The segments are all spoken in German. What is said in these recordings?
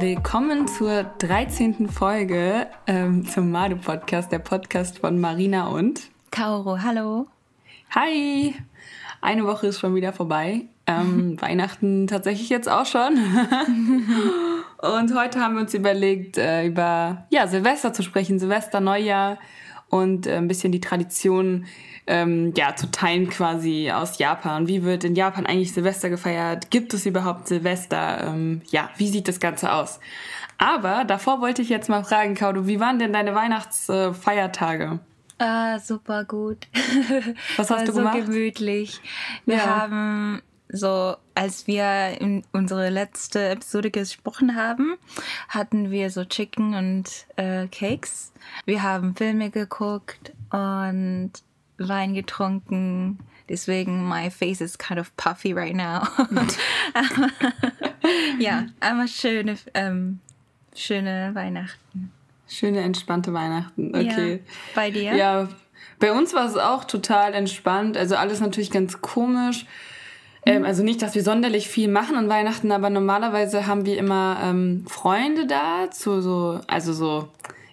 Willkommen zur 13. Folge ähm, zum Madu Podcast, der Podcast von Marina und Kaoro. Hallo. Hi. Eine Woche ist schon wieder vorbei. Ähm, Weihnachten tatsächlich jetzt auch schon. und heute haben wir uns überlegt, äh, über ja, Silvester zu sprechen, Silvester, Neujahr und äh, ein bisschen die Tradition ähm, ja, zu teilen quasi aus Japan. Wie wird in Japan eigentlich Silvester gefeiert? Gibt es überhaupt Silvester? Ähm, ja, wie sieht das Ganze aus? Aber davor wollte ich jetzt mal fragen, Kaudo, wie waren denn deine Weihnachtsfeiertage? Ah, super gut. Was hast du so gemacht? gemütlich. Wir Ja. haben so, als wir in unsere letzte Episode gesprochen haben, hatten wir so Chicken und äh, Cakes. Wir haben Filme geguckt und Wein getrunken. Deswegen my face is kind of puffy right now. ja, aber schöne, ähm, schöne Weihnachten. Schöne, entspannte Weihnachten. Okay. Ja. Bei dir? Ja, bei uns war es auch total entspannt. Also alles natürlich ganz komisch. Ähm, also nicht, dass wir sonderlich viel machen an Weihnachten, aber normalerweise haben wir immer ähm, Freunde da, zu so, also so,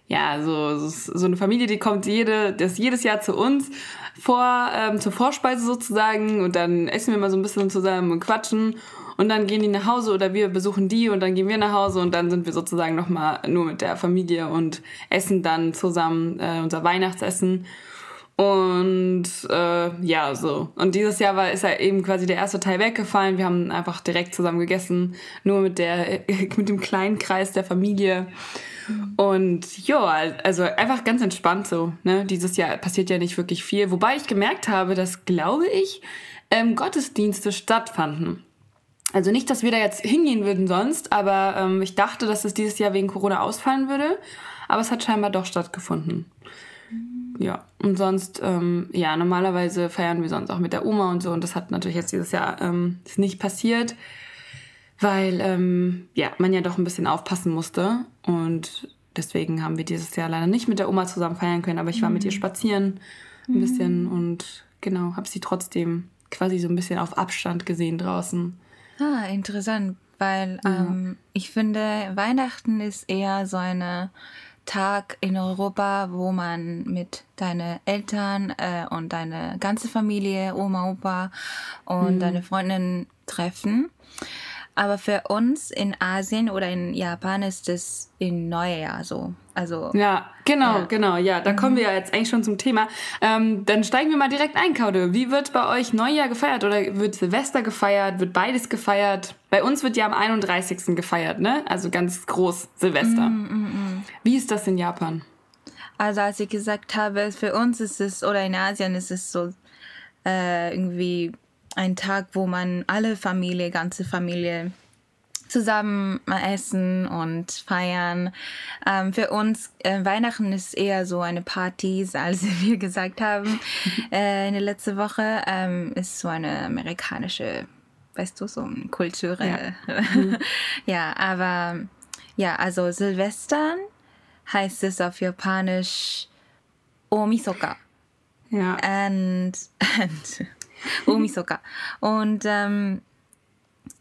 ja, so, so, eine Familie, die kommt jede, das jedes Jahr zu uns vor, ähm, zur Vorspeise sozusagen und dann essen wir mal so ein bisschen zusammen und quatschen und dann gehen die nach Hause oder wir besuchen die und dann gehen wir nach Hause und dann sind wir sozusagen nochmal nur mit der Familie und essen dann zusammen äh, unser Weihnachtsessen. Und äh, ja, so. Und dieses Jahr war ist ja eben quasi der erste Teil weggefallen. Wir haben einfach direkt zusammen gegessen, nur mit der mit dem kleinen Kreis der Familie. Und ja, also einfach ganz entspannt so. Ne? Dieses Jahr passiert ja nicht wirklich viel. Wobei ich gemerkt habe, dass, glaube ich, ähm, Gottesdienste stattfanden. Also nicht, dass wir da jetzt hingehen würden sonst, aber ähm, ich dachte, dass es dieses Jahr wegen Corona ausfallen würde. Aber es hat scheinbar doch stattgefunden. Ja, und sonst, ähm, ja, normalerweise feiern wir sonst auch mit der Oma und so. Und das hat natürlich jetzt dieses Jahr ähm, ist nicht passiert, weil ähm, ja, man ja doch ein bisschen aufpassen musste. Und deswegen haben wir dieses Jahr leider nicht mit der Oma zusammen feiern können. Aber ich war mit ihr spazieren ein bisschen und genau, habe sie trotzdem quasi so ein bisschen auf Abstand gesehen draußen. Ah, interessant, weil ähm, ich finde, Weihnachten ist eher so ein Tag in Europa, wo man mit deinen Eltern äh, und deine ganze Familie, Oma, Opa und deine Freundinnen treffen. Aber für uns in Asien oder in Japan ist es im Neujahr so. Also Ja, genau, Ja. genau, ja. Da kommen wir ja jetzt eigentlich schon zum Thema. Ähm, dann steigen wir mal direkt ein, Kaude. Wie wird bei euch Neujahr gefeiert oder wird Silvester gefeiert? Wird beides gefeiert? Bei uns wird ja am 31. gefeiert, ne? Also ganz groß Silvester. Wie ist das in Japan? Also als ich gesagt habe, für uns ist es, oder in Asien ist es so äh, irgendwie ein Tag, wo man alle Familie, ganze Familie zusammen essen und feiern. Ähm, für uns äh, Weihnachten ist eher so eine Party, als wir gesagt haben äh, in der letzten Woche, ähm, ist so eine amerikanische, weißt du, so eine Kultur. Ja. aber ja, also Silvestern heißt es auf Japanisch Omisoka. Ja. And, and Omisoka. Und ähm,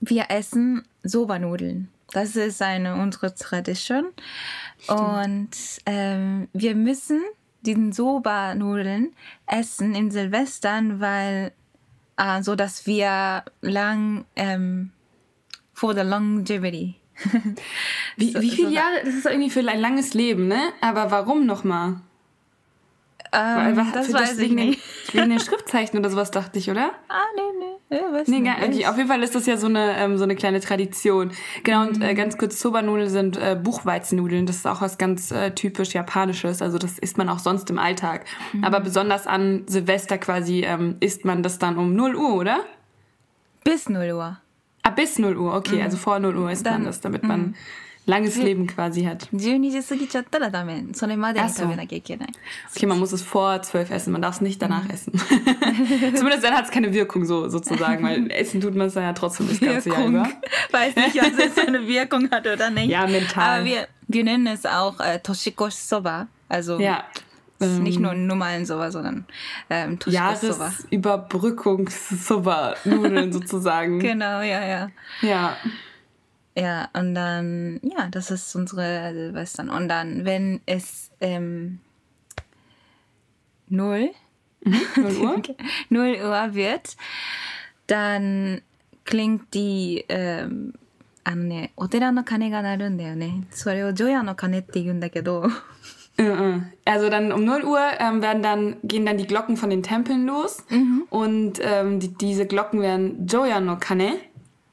wir essen Soba-Nudeln. Das ist eine unsere Tradition. Und ähm, wir müssen diesen Soba-Nudeln essen in Silvestern, weil äh, so dass wir lang ähm, for the longevity. Wie, so- wie viele so- Jahre? Das ist irgendwie für ein langes Leben, ne? Aber warum nochmal? Ähm, das weiß ich wegen den- nicht. Wegen den Schriftzeichen oder sowas, dachte ich, oder? Ah, nee, nee. Ja, weiß Nee, nicht. gar, okay, auf jeden Fall ist das ja so eine, ähm, so eine kleine Tradition. Genau, und äh, ganz kurz, Soba-Nudeln sind äh, Buchweizennudeln. Das ist auch was ganz äh, typisch Japanisches. Also das isst man auch sonst im Alltag. Aber besonders an Silvester quasi ähm, isst man das dann um 0 Uhr, oder? Bis 0 Uhr. Ah, bis 0 Uhr, okay. Also vor 0 Uhr isst man Dann- das, damit man langes Leben quasi hat. 12時過ぎちゃったらダメ。それまでにあそう食べなきゃいけない。 Okay, man muss es vor 12 essen, man darf es nicht danach essen. Zumindest dann hat es keine Wirkung so sozusagen, weil essen tut man es dann ja trotzdem das ganze Jahr Wirkung. über. Weiß nicht, ob es eine Wirkung hat oder nicht. Ja, mental. Aber wir, wir nennen es auch äh, Toshikoshi Soba. Also Ja. es ist nicht ähm, nur ein normalen Soba, sondern ähm, Toshikoshi Soba. Jahresüberbrückungs-Nudeln sozusagen. Genau, ja, ja. Ja. Ja, und dann, ja, das ist unsere Silvestern. Und dann, wenn es ähm, null, 0 Uhr? 0 Uhr wird, dann klingt die, ähm, あのね、お寺の鐘が鳴るんだよね。それを除夜の鐘って言うんだけど、 Äh, äh. Also dann um 0 Uhr ähm, werden dann, gehen dann die Glocken von den Tempeln los. Und ähm, die, diese Glocken werden Joya no Kane,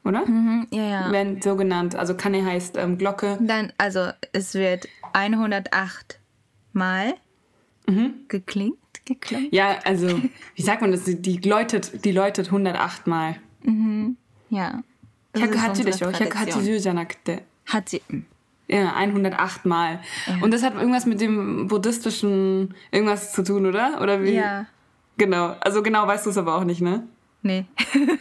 oder? Mhm, ja, ja. Wenn so genannt. Also Kanne heißt ähm, Glocke. Dann, also es wird 108 Mal mhm. geklingt, geklingt. Ja, also wie sagt man das? Die läutet, die läutet 108 Mal. Mhm, ja. Das hatte das Hat sie. Hm. Ja, 108 Mal. Ja. Und das hat irgendwas mit dem buddhistischen irgendwas zu tun, oder? Oder wie? Ja. Genau. Also genau weißt du es aber auch nicht, ne? Nee.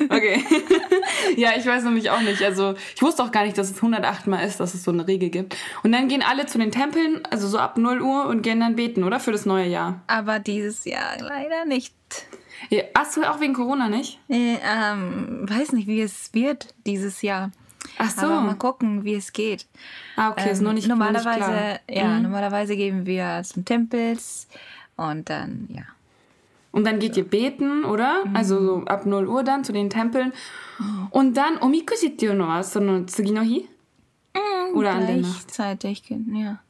Okay. ja, ich weiß nämlich auch nicht. Also ich wusste auch gar nicht, dass es 108 Mal ist, dass es so eine Regel gibt. Und dann gehen alle zu den Tempeln, also so ab 0 Uhr und gehen dann beten, oder? Für das neue Jahr. Aber dieses Jahr leider nicht. Ja, Hast du auch wegen Corona nicht? Äh, ähm, weiß nicht, wie es wird dieses Jahr. Ach so. Aber mal gucken, wie es geht. ah, okay, ist Ähm, noch nicht noch nicht normalerweise, klar. Mhm. ja, normalerweise gehen wir zum Tempels und dann, ja. Und dann geht ihr beten, oder? Mhm. Also so ab 0 Uhr dann zu den Tempeln. Und dann, omikuji っていうのはその次の日? Oder an der Nacht? Gleichzeitig, ja.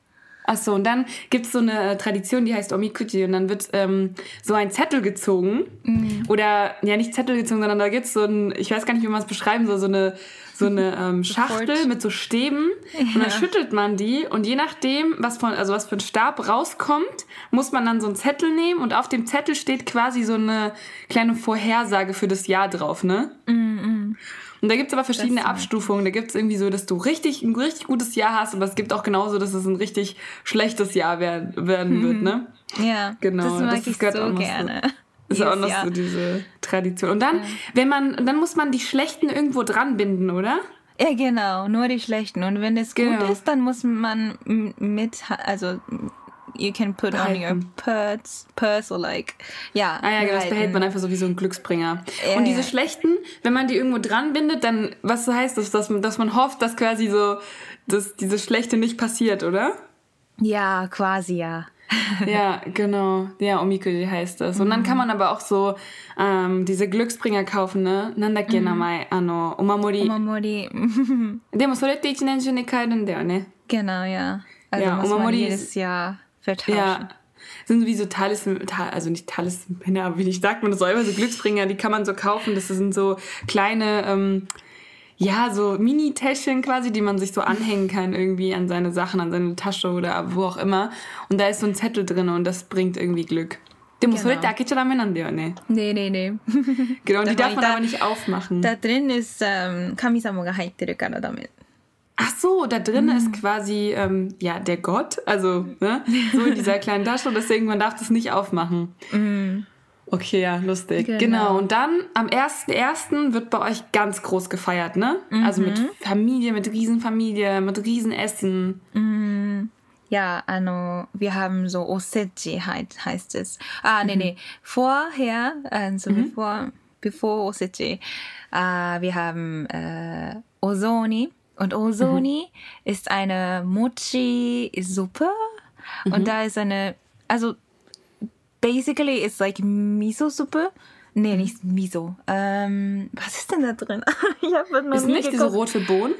Ach so, und dann gibt es so eine äh, Tradition, die heißt Omikuji. Und dann wird ähm, so ein Zettel gezogen. Oder, ja, nicht Zettel gezogen, sondern da gibt es so ein, ich weiß gar nicht, wie man es beschreiben soll, so eine, so eine ähm, Schachtel mit so Stäben. Und dann schüttelt man die. Und je nachdem, was, von, also was für ein Stab rauskommt, muss man dann so einen Zettel nehmen. Und auf dem Zettel steht quasi so eine kleine Vorhersage für das Jahr drauf, ne? Und da gibt es aber verschiedene Abstufungen. Da gibt es irgendwie so, dass du richtig, ein richtig gutes Jahr hast, aber es gibt auch genauso, dass es ein richtig schlechtes Jahr werden, werden wird, ne? Ja, Genau, das mag das ich so noch so. Ist auch Jedes noch Jahr. so diese Tradition. Und dann, wenn man, dann muss man die schlechten irgendwo dran binden, oder? Ja, genau, nur die schlechten. Und wenn es Genau. gut ist, dann muss man mit, also you can put on your Behalten. purse, purse or like, ja. Ah ja, genau, das behalten. behält man einfach so wie so ein Glücksbringer. Ja, und diese ja. schlechten, wenn man die irgendwo dran bindet, dann, was heißt das, dass, man- dass man hofft, dass quasi so, dass diese schlechte nicht passiert, oder? Ja, quasi ja ja, genau. Ja, Omikuri heißt das. Und dann mhm. kann man aber auch so ähm, diese Glücksbringer kaufen, ne? Nanda ke mhm. namai? Ano, Omamori. Omamori. Demo, sore te ichi nenju ne kaerun da ne? Genau, ja. Also ja, Omamori jedes Jahr vertauschen. Ja. Sind wie so Talisman, also nicht Talismänner, aber wie ich sag, man soll immer so Glücksbringer, die kann man so kaufen. Das sind so kleine... Ähm, ja, so Mini-Täschchen quasi, die man sich so anhängen kann irgendwie an seine Sachen, an seine Tasche oder wo auch immer. Und da ist so ein Zettel drin und das bringt irgendwie Glück. でもそれって開けちゃダメなんだよね。 Nee, nee, nee. Genau, und die Da darf man da- aber nicht aufmachen. da drin ist ähm, 神様が入ってるからダメ。 Ach so, da drin ist quasi ähm, ja der Gott, also ne, so in dieser kleinen Tasche und deswegen man darf das nicht aufmachen. Okay, ja, lustig. Genau. Genau. Und dann am 1.1. wird bei euch ganz groß gefeiert, ne? Also mit Familie, mit Riesenfamilie, mit Riesenessen. Ja, ano, wir haben so Osechi heißt, heißt es. Ah, nee, nee. Vorher, also bevor, bevor Osechi, äh, wir haben äh, Ozoni. Und Ozoni ist eine Mochi-Suppe. Und da ist eine, also basically it's like Miso-Suppe. Nee, nicht Miso. Ähm, was ist denn da drin? ich habe noch Ist nicht diese rote Bohnen?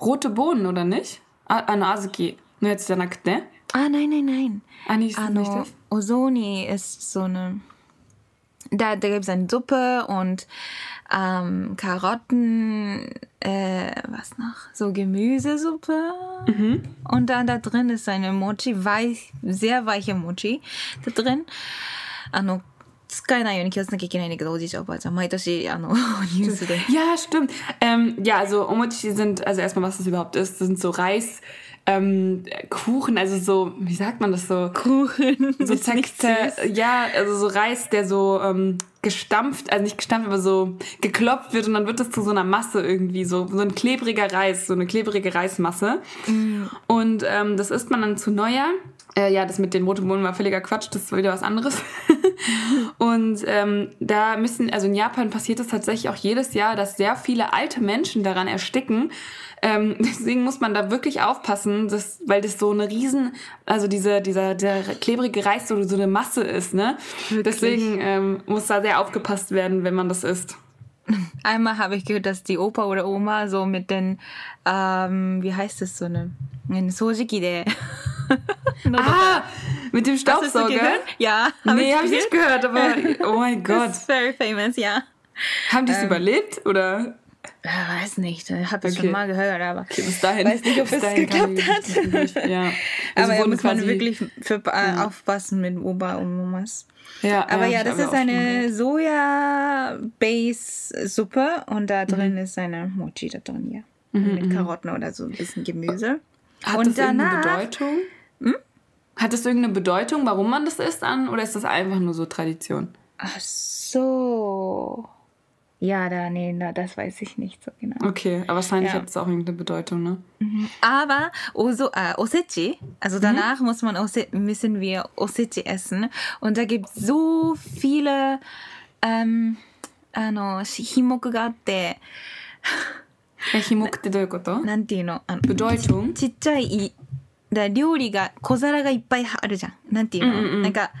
Rote Bohnen, oder nicht? Ah, Ano Azuki. No jetzt danach, ne? Ah, nein, nein, nein. Ah, nicht, nicht Ano, das? Ozoni ist so eine Da, da gibt es eine Suppe und ähm, Karotten, äh, was noch? So Gemüsesuppe. Mhm. Und dann da drin ist eine Mochi, weich, sehr weiche Mochi da drin. あの、使えないように気をつけなきゃいけないんだけど、おじいちゃんおばあちゃん、毎年、あの、ニュースで。 Ja, stimmt. Ähm, ja, also Omochi sind, also erstmal, was das überhaupt ist, das sind so Reis, ähm, Kuchen, also so, wie sagt man das so? Kuchen. So süß. ja, also so Reis, der so ähm, gestampft, also nicht gestampft, aber so geklopft wird und dann wird das zu so einer Masse irgendwie, so, so ein klebriger Reis, so eine klebrige Reismasse. Und ähm, das isst man dann zu Neujahr. Äh, ja, das mit den roten Bohnen war völliger Quatsch, das ist wieder was anderes. Und ähm, da müssen, also in Japan passiert es tatsächlich auch jedes Jahr, dass sehr viele alte Menschen daran ersticken. Ähm, deswegen muss man da wirklich aufpassen, dass, weil das so eine riesen, also diese, dieser, der klebrige Reis so, so eine Masse ist, ne? Wirklich? Deswegen ähm, muss da sehr aufgepasst werden, wenn man das isst. Einmal habe ich gehört, dass die Opa oder Oma so mit den, ähm, wie heißt das so eine, eine Sojiki de. Ah, mit dem Hast du das Staubsauger? gehört? Ja. Nee, habe ich nicht gehört, aber oh mein Gott. Das ist very famous, ja. Haben die es überlebt oder? Ich weiß nicht, ich habe es Okay. schon mal gehört, aber Okay, bis dahin. weiß nicht, ob es geklappt hat. Ja. Also aber da muss man wirklich für, äh, aufpassen mit Opa und Omas. Ja, Aber ja, ich das ist eine. Soja-Base-Suppe und da Mhm. drin ist eine Mochi da drin, ja. mit Karotten oder so ein bisschen Gemüse. Hat und das irgendeine danach- Bedeutung? Hat das irgendeine Bedeutung, warum man das isst an? Oder ist das einfach nur so Tradition? Ach so. Ja, da, nee, da, das weiß ich nicht so genau. Okay, aber wahrscheinlich Ja. hat es auch irgendeine Bedeutung, ne? Aber Oso, äh, Osechi, also danach muss man Ose, müssen wir Osechi essen. Und da gibt es so viele ähm, あのし品目があって、 Himok ってどういうことなんていうのあの Bedeutung? ちっちゃいだ料理が小皿がいっぱいあるじゃん。なんていうの、うんうんうんなんか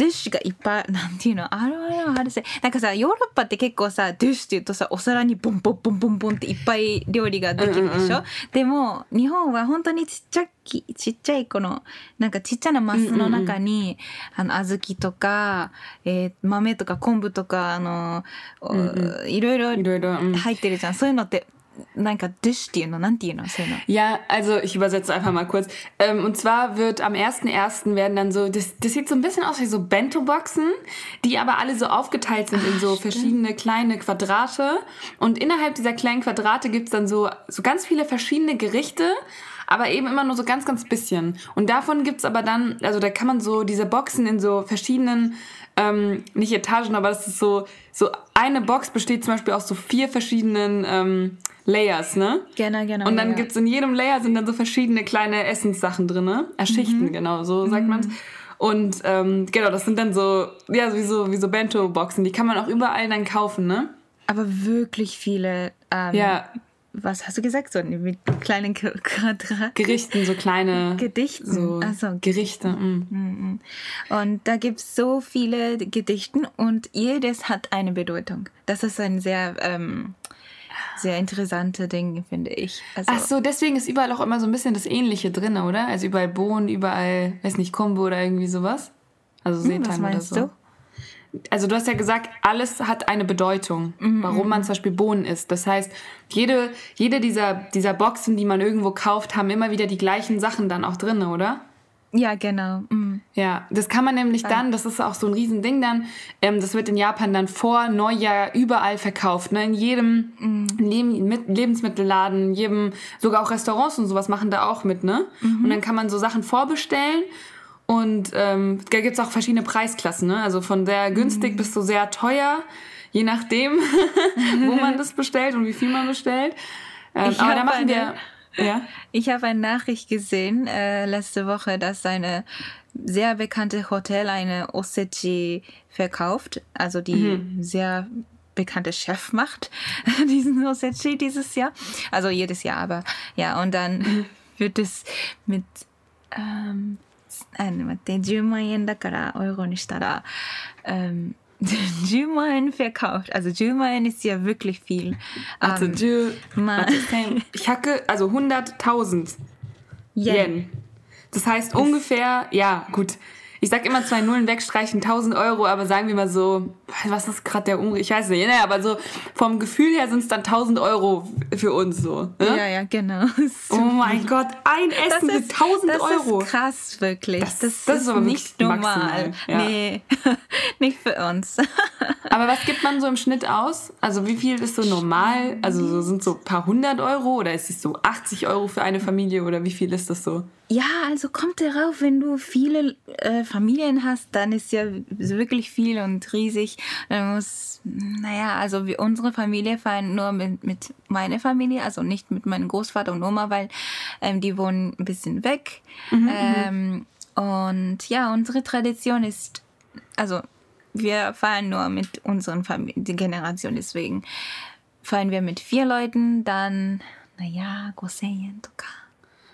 ディッシュがいっぱいなんていうのあれあれあれせなんかさヨーロッパって結構さディッシュって言うとさお皿にボンボンボンボンボンっていっぱい料理ができるでしょ、うんうんうんでも日本は本当にちっちゃきちっちゃいこのなんかちっちゃなマスの中に、あの小豆とか、えー豆とか昆布とかあの、おうんいろいろいろ入ってるじゃん。そういうのってなんかディッシュっていうのなんていうのそういうの Ja, also ich übersetze einfach mal kurz. Ähm, und zwar wird am 1.1. werden dann so, das, das sieht so ein bisschen aus wie so Bento-Boxen, die aber alle so aufgeteilt sind in so verschiedene kleine Quadrate. Und innerhalb dieser kleinen Quadrate gibt's dann so, so ganz viele verschiedene Gerichte, aber eben immer nur so ganz, ganz bisschen. Und davon gibt's aber dann, also da kann man so diese Boxen in so verschiedenen, ähm, nicht Etagen, aber das ist so, so eine Box besteht zum Beispiel aus so vier verschiedenen ähm, Layers, ne? Genau, genau. Und dann ja. gibt's in jedem Layer sind dann so verschiedene kleine Essenssachen drin, ne? Äh, Schichten, Mhm. genau, so sagt man's. Und ähm, genau, das sind dann so, ja, wie so, wie so Bento-Boxen. Die kann man auch überall dann kaufen, ne? Aber wirklich viele. Ähm, Ja, Was hast du gesagt? So mit kleinen Qu- Quadrat. Gerichten, so kleine Gedichten. so Ach so. Gerichte. Mm. Und da gibt es so viele Gedichten und jedes hat eine Bedeutung. Das ist ein sehr, ähm, sehr interessantes Ding, finde ich. Also, Ach so, deswegen ist überall auch immer so ein bisschen das Ähnliche drin, oder? Also überall Bohnen, überall, weiß nicht, Kombo oder irgendwie sowas. Also hm, Seetang oder so. du? Also du hast ja gesagt, alles hat eine Bedeutung, Mhm, warum man zum Beispiel Bohnen isst. Das heißt, jede, jede dieser, dieser Boxen, die man irgendwo kauft, haben immer wieder die gleichen Sachen dann auch drin, oder? Ja, genau. Mm. Ja, das kann man nämlich dann, das ist auch so ein Riesending dann, ähm, das wird in Japan dann vor Neujahr überall verkauft. Ne? In jedem Leb mit Lebensmittelladen, in jedem, sogar auch Restaurants und sowas machen da auch mit, ne? Und dann kann man so Sachen vorbestellen. Und ähm, da gibt's auch verschiedene Preisklassen, ne? Also von sehr günstig bis zu sehr teuer, je nachdem, wo man das bestellt und wie viel man bestellt. Ähm, Ich aber da machen wir. eine- Ja. Ich habe eine Nachricht gesehen äh, letzte Woche, dass eine sehr bekannte Hotel eine Osechi verkauft, also die sehr bekannte Chef macht diesen Osechi dieses Jahr, also jedes Jahr, aber ja und dann wird es mit ähm, あの待って10万円だからエゴにしたら、ähm, 10万円 verkauft. Also 10万円ist ja wirklich viel. Also, Ähm, Jill, ma- warte, zehn- ich hacke, also 100.000 Yen. Yen. Das heißt ungefähr, ja, gut. ich sag immer zwei Nullen wegstreichen, 1000 Euro, aber sagen wir mal so, was ist gerade der Umriss? Ich weiß nicht, naja, aber so vom Gefühl her sind es dann 1000 Euro für uns so. Ne? Ja, ja, genau. Oh mein Gott, ein Essen für 1000 das Euro. ist krass, wirklich. Das- Das, das ist, ist aber nicht normal. ja. Nee, nicht für uns. Aber was gibt man so im Schnitt aus? Also wie viel ist so normal? Also so, sind so ein paar hundert Euro oder ist es so 80 Euro für eine Familie oder wie viel ist das so? Ja, also kommt darauf, wenn du viele äh, Familien hast, dann ist ja wirklich viel und riesig. Dann muss, naja, also wir, unsere Familie fahren nur mit, mit meiner Familie, also nicht mit meinem Großvater und Oma, weil ähm, die wohnen ein bisschen weg. ähm, und ja, unsere Tradition ist, also wir feiern nur mit unseren Familien, die Generation, deswegen feiern wir mit vier Leuten, dann, naja, 5000とか。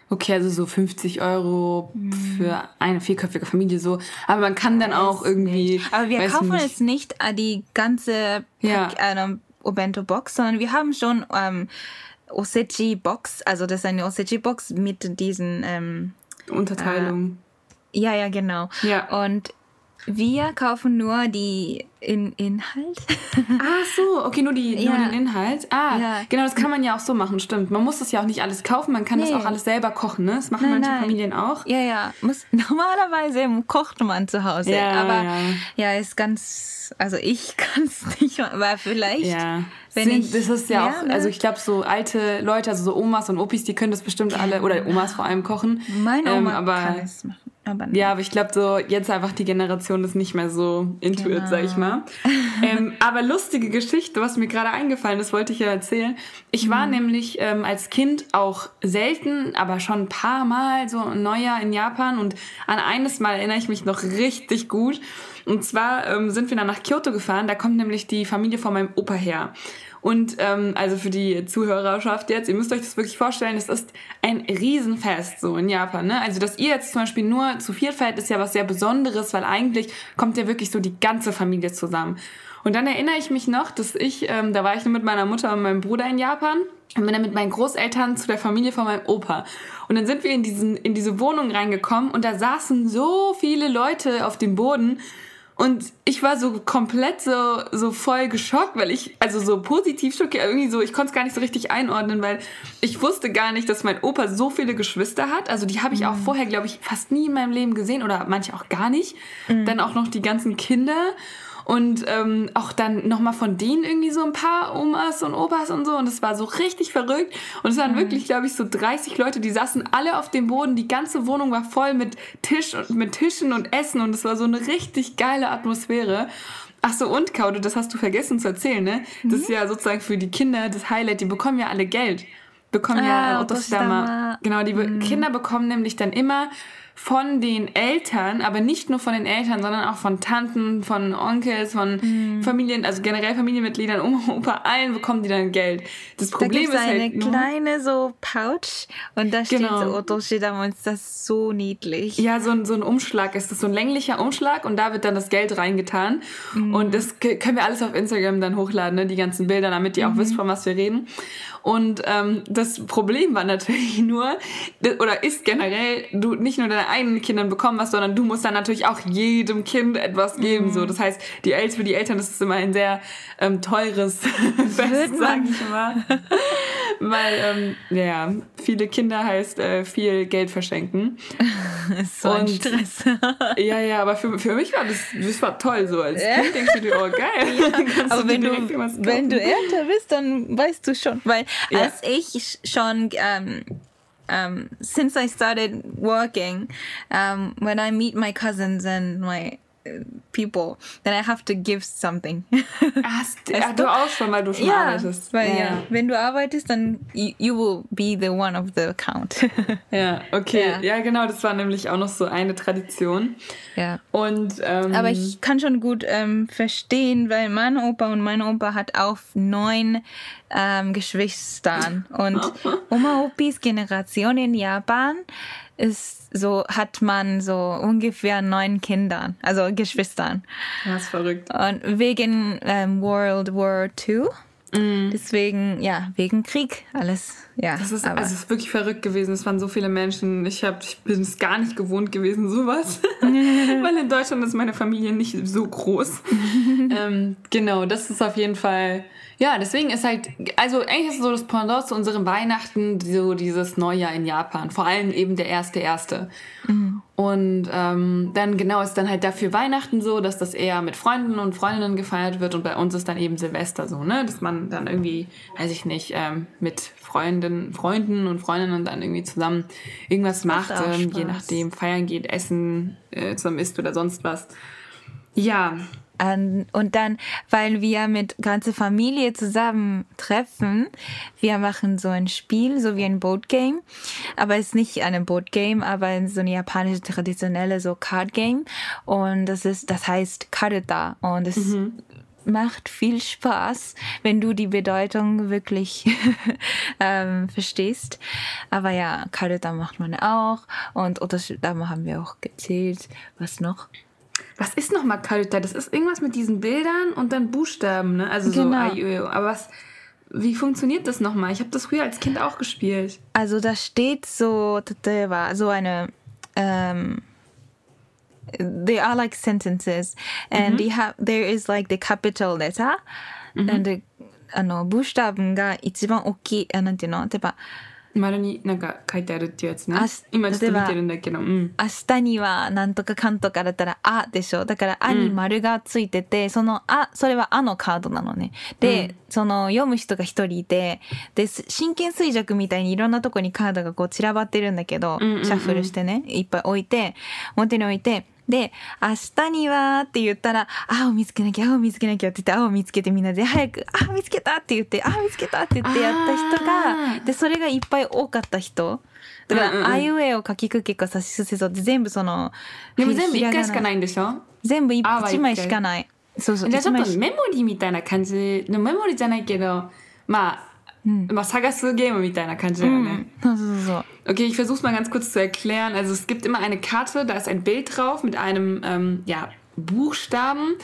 Okay, also so 50 Euro für eine vierköpfige Familie so. Aber man kann dann auch irgendwie. Aber wir kaufen nicht. jetzt nicht äh, die ganze Ja. Pack, äh, Obento-Box, sondern wir haben schon ähm, Osechi-Box, also das ist eine Osechi-Box mit diesen, ähm, Unterteilung. ja, ja, genau. Ja. Und wir kaufen nur die in Inhalt. Ah, so, okay, nur, die, nur Ja. den Inhalt. Ah, Ja. genau, das kann man ja auch so machen, stimmt. Man muss das ja auch nicht alles kaufen, man kann das Nee. auch alles selber kochen, ne? Das machen Nein, manche nein. Familien auch. ja, ja, muss, normalerweise kocht man zu Hause, Ja, aber ja. ja. ist ganz, also ich kann es nicht, aber vielleicht, Ja. wenn Sind, ich das ist ja auch, lerne- also ich glaube, so alte Leute, also so Omas und Opis, die können das bestimmt alle, oder Omas vor allem kochen. meine Oma Ähm, aber, kann es machen, aber Ja, aber ich glaube, so jetzt einfach die Generation ist nicht mehr so into it, Genau. sag ich mal. Ähm, aber lustige Geschichte, was mir gerade eingefallen ist, wollte ich ja erzählen. Ich Mhm. war nämlich ähm, als Kind auch selten, aber schon ein paar Mal so ein Neujahr in Japan und an eines Mal erinnere ich mich noch richtig gut. Und zwar ähm, sind wir dann nach Kyoto gefahren, da kommt nämlich die Familie von meinem Opa her. Und ähm, also für die Zuhörerschaft jetzt, ihr müsst euch das wirklich vorstellen, es ist ein Riesenfest so in Japan. Ne? Also dass ihr jetzt zum Beispiel nur zu viert feiert, ist ja was sehr Besonderes, weil eigentlich kommt ja wirklich so die ganze Familie zusammen. Und dann erinnere ich mich noch, dass ich, ähm, da war ich nur mit meiner Mutter und meinem Bruder in Japan und bin dann mit meinen Großeltern zu der Familie von meinem Opa. Und dann sind wir in, diesen, in diese Wohnung reingekommen und da saßen so viele Leute auf dem Boden und ich war so komplett so, so voll geschockt, weil ich, also so positiv schockiert, irgendwie so, ich konnte es gar nicht so richtig einordnen, weil ich wusste gar nicht, dass mein Opa so viele Geschwister hat. Also die habe ich auch vorher, glaube ich, fast nie in meinem Leben gesehen oder manche auch gar nicht. Dann auch noch die ganzen Kinder. Und ähm, auch dann nochmal von denen irgendwie so ein paar Omas und Opas und so. Und es war so richtig verrückt. Und es waren wirklich, glaube ich, so 30 Leute, die saßen alle auf dem Boden. Die ganze Wohnung war voll mit Tisch und mit Tischen und Essen. Und es war so eine richtig geile Atmosphäre. Ach so, und Kaude, das hast du vergessen zu erzählen, ne? Das ist ja sozusagen für die Kinder das Highlight. Die bekommen ja alle Geld. Bekommen ja Ah, Otoshidama. Otoshidama. Genau, die Be Kinder bekommen nämlich dann immer von den Eltern, aber nicht nur von den Eltern, sondern auch von Tanten, von Onkels, von Familien, also generell Familienmitgliedern, Oma, Opa, allen bekommen die dann Geld. Das Da Problem gibt ist es eine halt nur, kleine so Pouch und da steht Genau. so Otoshidama und das ist so niedlich. ja, so ein, so ein Umschlag ist das, so ein länglicher Umschlag und da wird dann das Geld reingetan. Und das können wir alles auf Instagram dann hochladen, ne, die ganzen Bilder, damit ihr auch wisst, von was wir reden. Und ähm, das Problem war natürlich nur, oder ist generell, du nicht nur deine eigenen Kindern bekommen was, sondern du musst dann natürlich auch jedem Kind etwas geben. So, das heißt, die El für die Eltern ist es immer ein sehr ähm, teures Fest, sag ich mal. Weil, ähm, ja, viele Kinder heißt äh, viel Geld verschenken. so ein Und- Stress. Ja, ja, aber für, für mich war das, das war toll so. Als Kind denkst du dir, oh geil. Kannst Aber dir wenn du, wenn du älter bist, dann weißt du schon. Weil Ja. als ich schon, um, um, since I started working, um, when I meet my cousins and my people, then I have to give something. Hast, Weißt ja, du? du auch schon, weil du schon arbeitest. weil ja. ja. wenn du arbeitest, dann you, you will be the one of the account. Ja, okay. Ja. Ja. genau, das war nämlich auch noch so eine Tradition. ja. Und, ähm, Aber ich kann schon gut ähm, verstehen, weil mein Opa und mein Opa hat auch neun ähm, Geschwistern. Und Oma Opis Generation in Japan ist so, hat man so ungefähr neun Kindern, also Geschwistern. das ist verrückt. Und wegen ähm, World War II, deswegen, ja, wegen Krieg, alles, ja. Das ist, aber- also es ist wirklich verrückt gewesen. Es waren so viele Menschen. Ich, hab, ich bin es gar nicht gewohnt gewesen, sowas. Weil in Deutschland ist meine Familie nicht so groß. ähm, genau, das ist auf jeden Fall. Ja, deswegen ist halt, also eigentlich ist es so das Pendant zu unserem Weihnachten, so dieses Neujahr in Japan. Vor allem eben der erste erste. Und ähm, dann genau ist dann halt dafür Weihnachten so, dass das eher mit Freunden und Freundinnen gefeiert wird und bei uns ist dann eben Silvester so, ne? Dass man dann irgendwie, weiß ich nicht, ähm, mit Freundinnen, Freunden und Freundinnen dann irgendwie zusammen irgendwas macht, ähm, je nachdem, feiern geht, essen, äh, zusammen isst oder sonst was. Ja, Und dann, weil wir mit ganzer Familie zusammen treffen, wir machen so ein Spiel, so wie ein Boardgame. Aber es ist nicht ein Boardgame, aber so eine japanische traditionelle so Card Game. Und das ist, das heißt Karuta. Und es mhm. macht viel Spaß, wenn du die Bedeutung wirklich ähm, verstehst. Aber ja, Karuta macht man auch. Und da haben wir auch gezählt. Was noch? Was ist nochmal Karuta? Das ist irgendwas mit diesen Bildern und dann Buchstaben, ne? Also genau. so Aiueo. Aber was, wie funktioniert das nochmal? Ich habe das früher als Kind auch gespielt. Also da steht so, so eine, um, they are like sentences and mhm. they have, there is like the capital letter mhm. and the, あの、Buchstaben が一番大きい、なんていうの例えば、 丸になんか書いてあるっていうやつね。今ちょっと見てるんだけど。うん、明日にはなんとかかんとかだったら、あでしょ。だから、あに丸がついてて、うん、そのあ、それはあのカードなのね。で、うん、その読む人が一人いて、で、真剣衰弱みたいにいろんなとこにカードがこう散らばってるんだけど、シャッフルしてね、いっぱい置いて、表に置いて、で、明日にはって言ったら、あを見つけなきゃ、あを見つけなきゃって言って、あを見つけてみんなで早く、あ見つけたって言って、あ見つけたって言ってやった人が、で、それがいっぱい多かった人。だから、あいうえを書きくけかさしすせそって全部その、でも全部一回しかないんでしょ？全部一枚しかない。そうそう。じゃあちょっとメモリーみたいな感じ、メモリーじゃないけど、まあ、hm. immer Sagasu-Game mit deiner Kanji. Ne? Hm. Okay, ich versuche es mal ganz kurz zu erklären. Also es gibt immer eine Karte, da ist ein Bild drauf mit einem ähm, ja, Buchstaben.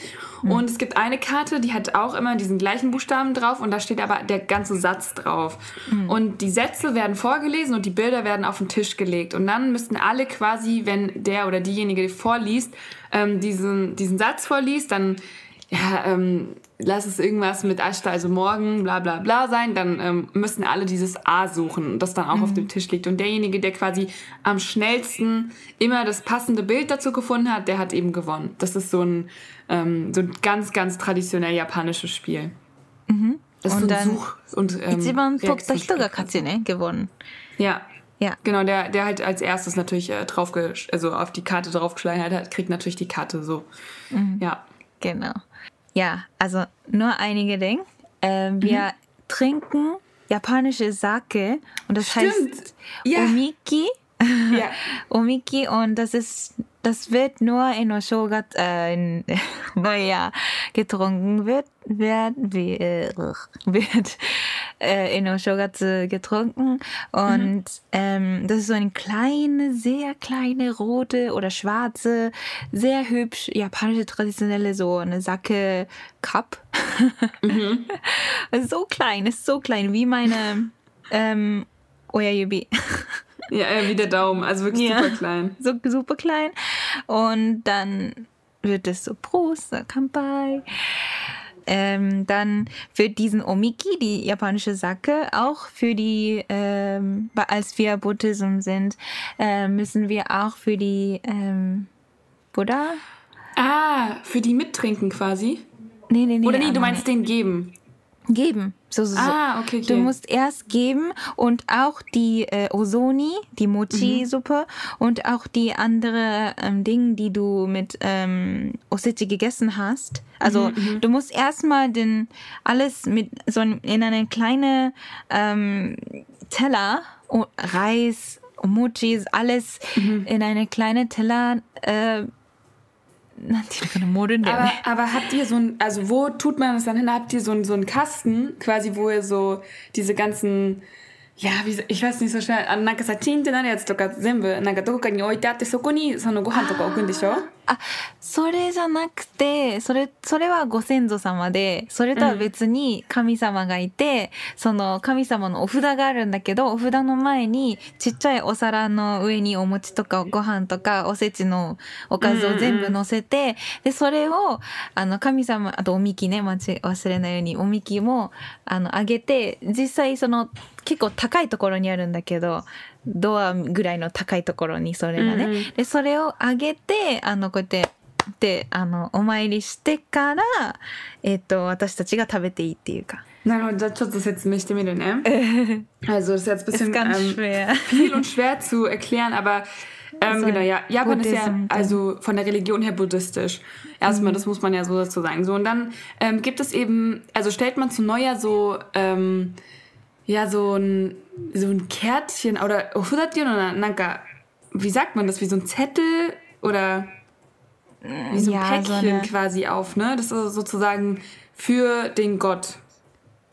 Mhm. Und es gibt eine Karte, die hat auch immer diesen gleichen Buchstaben drauf und da steht aber der ganze Satz drauf. Mhm. Und die Sätze werden vorgelesen und die Bilder werden auf den Tisch gelegt. Und dann müssten alle quasi, wenn der oder diejenige vorliest, ähm, diesen, diesen Satz vorliest, dann ja, ähm, lass es irgendwas mit Ashta, also morgen, bla bla bla sein, dann ähm, müssen alle dieses A suchen, das dann auch mhm. auf dem Tisch liegt. Und derjenige, der quasi am schnellsten immer das passende Bild dazu gefunden hat, der hat eben gewonnen. Das ist so ein, ähm, so ein ganz, ganz traditionell japanisches Spiel. Mhm. Das und ist so ein dann Such- und ähm, Reaktions- gewonnen. Ja. Ja. Genau, der, der halt als erstes natürlich äh, drauf, also auf die Karte draufgeschlagen hat, kriegt natürlich die Karte so. Mhm. Ja. Genau. Ja, also nur einige Dinge. Äh, wir mhm. trinken japanische Sake und das Stimmt. heißt ja. Omiki. Ja. Omiki und das ist das wird nur in Oshogat, äh, in Neujahr getrunken wird, wird, wird äh, in Oshogatsu getrunken. Und mhm. ähm, das ist so eine kleine, sehr kleine, rote oder schwarze, sehr hübsch japanische traditionelle, so eine Sake Cup. Mhm. so klein, ist so klein, wie meine ähm, Oyayubi. Ja, wie der Daumen, also wirklich ja, super klein. So super klein. Und dann wird es so Prost, Kampai. Ähm, dann für diesen Omiki, die japanische Sake, auch für die, ähm, als wir Buddhism sind, äh, müssen wir auch für die ähm, Buddha. Ah, für die mittrinken quasi? Nee, nee, nee. Oder nee, du meinst den geben? Geben. So, so, ah, okay, okay. Du musst erst geben und auch die äh, Osoni, die Mochi-Suppe mhm. und auch die andere ähm, Dinge, die du mit ähm, Osechi gegessen hast. Also mhm, mhm. du musst erstmal den alles mit so in eine kleine ähm, Teller, Reis, Mochis, alles mhm. in eine kleine Teller äh, Aber, aber habt ihr so ein, also wo tut man das dann hin? Habt ihr so, ein, so einen Kasten, quasi, wo ihr so diese ganzenいや、ich weiß nicht so schnell. あの、なんかさ、チンってなるやつとか全部、なんかどこかに置いてあって、そこにそのご飯とか置くんでしょ あ、それじゃなくて、それ、それはご先祖様で、それとは別に神様がいて、うん、その神様のお札があるんだけど、お札の前にちっちゃいお皿の上にお餅とかご飯とかおせちのおかずを全部乗せて、うんうん、で、それを、あの、神様、あとおみきね、間違忘れないように、おみきも、あの、あげて、実際その、結構高いところにあるんだけどドアぐらいの高いところにそれがね、うんうん、でそれを上げてあのこうやってであのお参りしてから、えっ、ー、と私たちが食べていいっていうか。Na gut, daちょっと説明してみるね。also das ist jetzt ein bisschen ähm, viel und schwer zu erklären, aber Ähm, So genau, ja. Japan ist ja Buddhism, also von der Religion her buddhistisch. Erstmal, Mhm. das muss man ja so dazu sagen. So, und dann ähm, gibt es eben, also stellt man zu Neujahr so, ähm, ja, so ein, so ein Kärtchen oder Nanka, wie sagt man das, wie so ein Zettel oder wie so ein Ja, Päckchen so eine- quasi auf, ne? Das ist sozusagen für den Gott.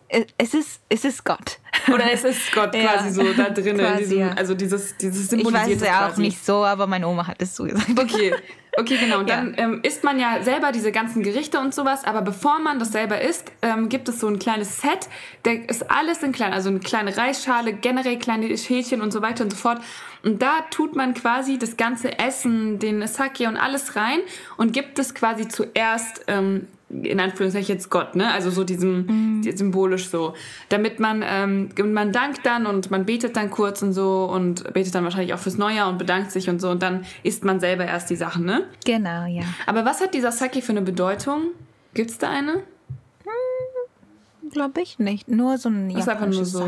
Äh, Es ist, es ist Gott. Oder es ist Gott Ja. quasi so da drin. in Quasi, diesem, ja. Also dieses, dieses Ich weiß symbolisiert es ja auch quasi. nicht so, aber meine Oma hat es so gesagt. Okay, okay, genau. Und Ja. dann ähm, isst man ja selber diese ganzen Gerichte und sowas, aber bevor man das selber isst, ähm, gibt es so ein kleines Set, da ist alles in klein, also eine kleine Reisschale, generell kleine Schälchen und so weiter und so fort. Und da tut man quasi das ganze Essen, den Sake und alles rein und gibt es quasi zuerst ähm, in Anführungszeichen jetzt Gott, ne? Also so diesem die- symbolisch so, damit man ähm, man dankt dann und man betet dann kurz und so und betet dann wahrscheinlich auch fürs Neujahr und bedankt sich und so und dann isst man selber erst die Sachen, ne? Genau, ja. Aber was hat dieser Sake für eine Bedeutung? Gibt's da eine? Glaube ich nicht. Nur so ein ist einfach nur japanisches so.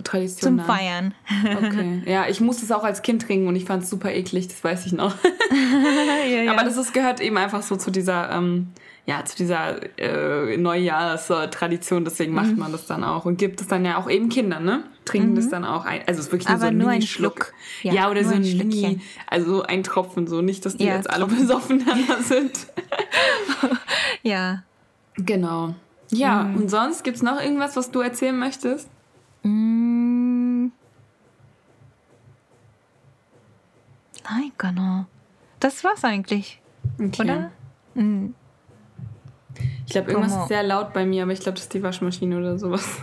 Okay, Zum. Feiern. Okay, ja, ich musste es auch als Kind trinken und ich fand es super eklig, das weiß ich noch. ja, ja. Aber das ist, gehört eben einfach so zu dieser, ähm, ja, zu dieser äh, Neujahrstradition, deswegen Mhm. macht man das dann auch und gibt es dann ja auch eben Kindern, ne? Trinken das dann auch ein. Also es ist wirklich nur Mhm. Aber so ein nur ein. Schluck. Ja, Ja, oder so ein Mini, also ein Tropfen, so nicht, dass die jetzt alle besoffen dann sind. ja. genau. Ja, Mhm. und sonst gibt's noch irgendwas, was du erzählen möchtest? Mm. Nein, genau. Das war's eigentlich, Okay. oder? Mm. Ich glaube, irgendwas ist sehr laut bei mir, aber ich glaube, das ist die Waschmaschine oder sowas.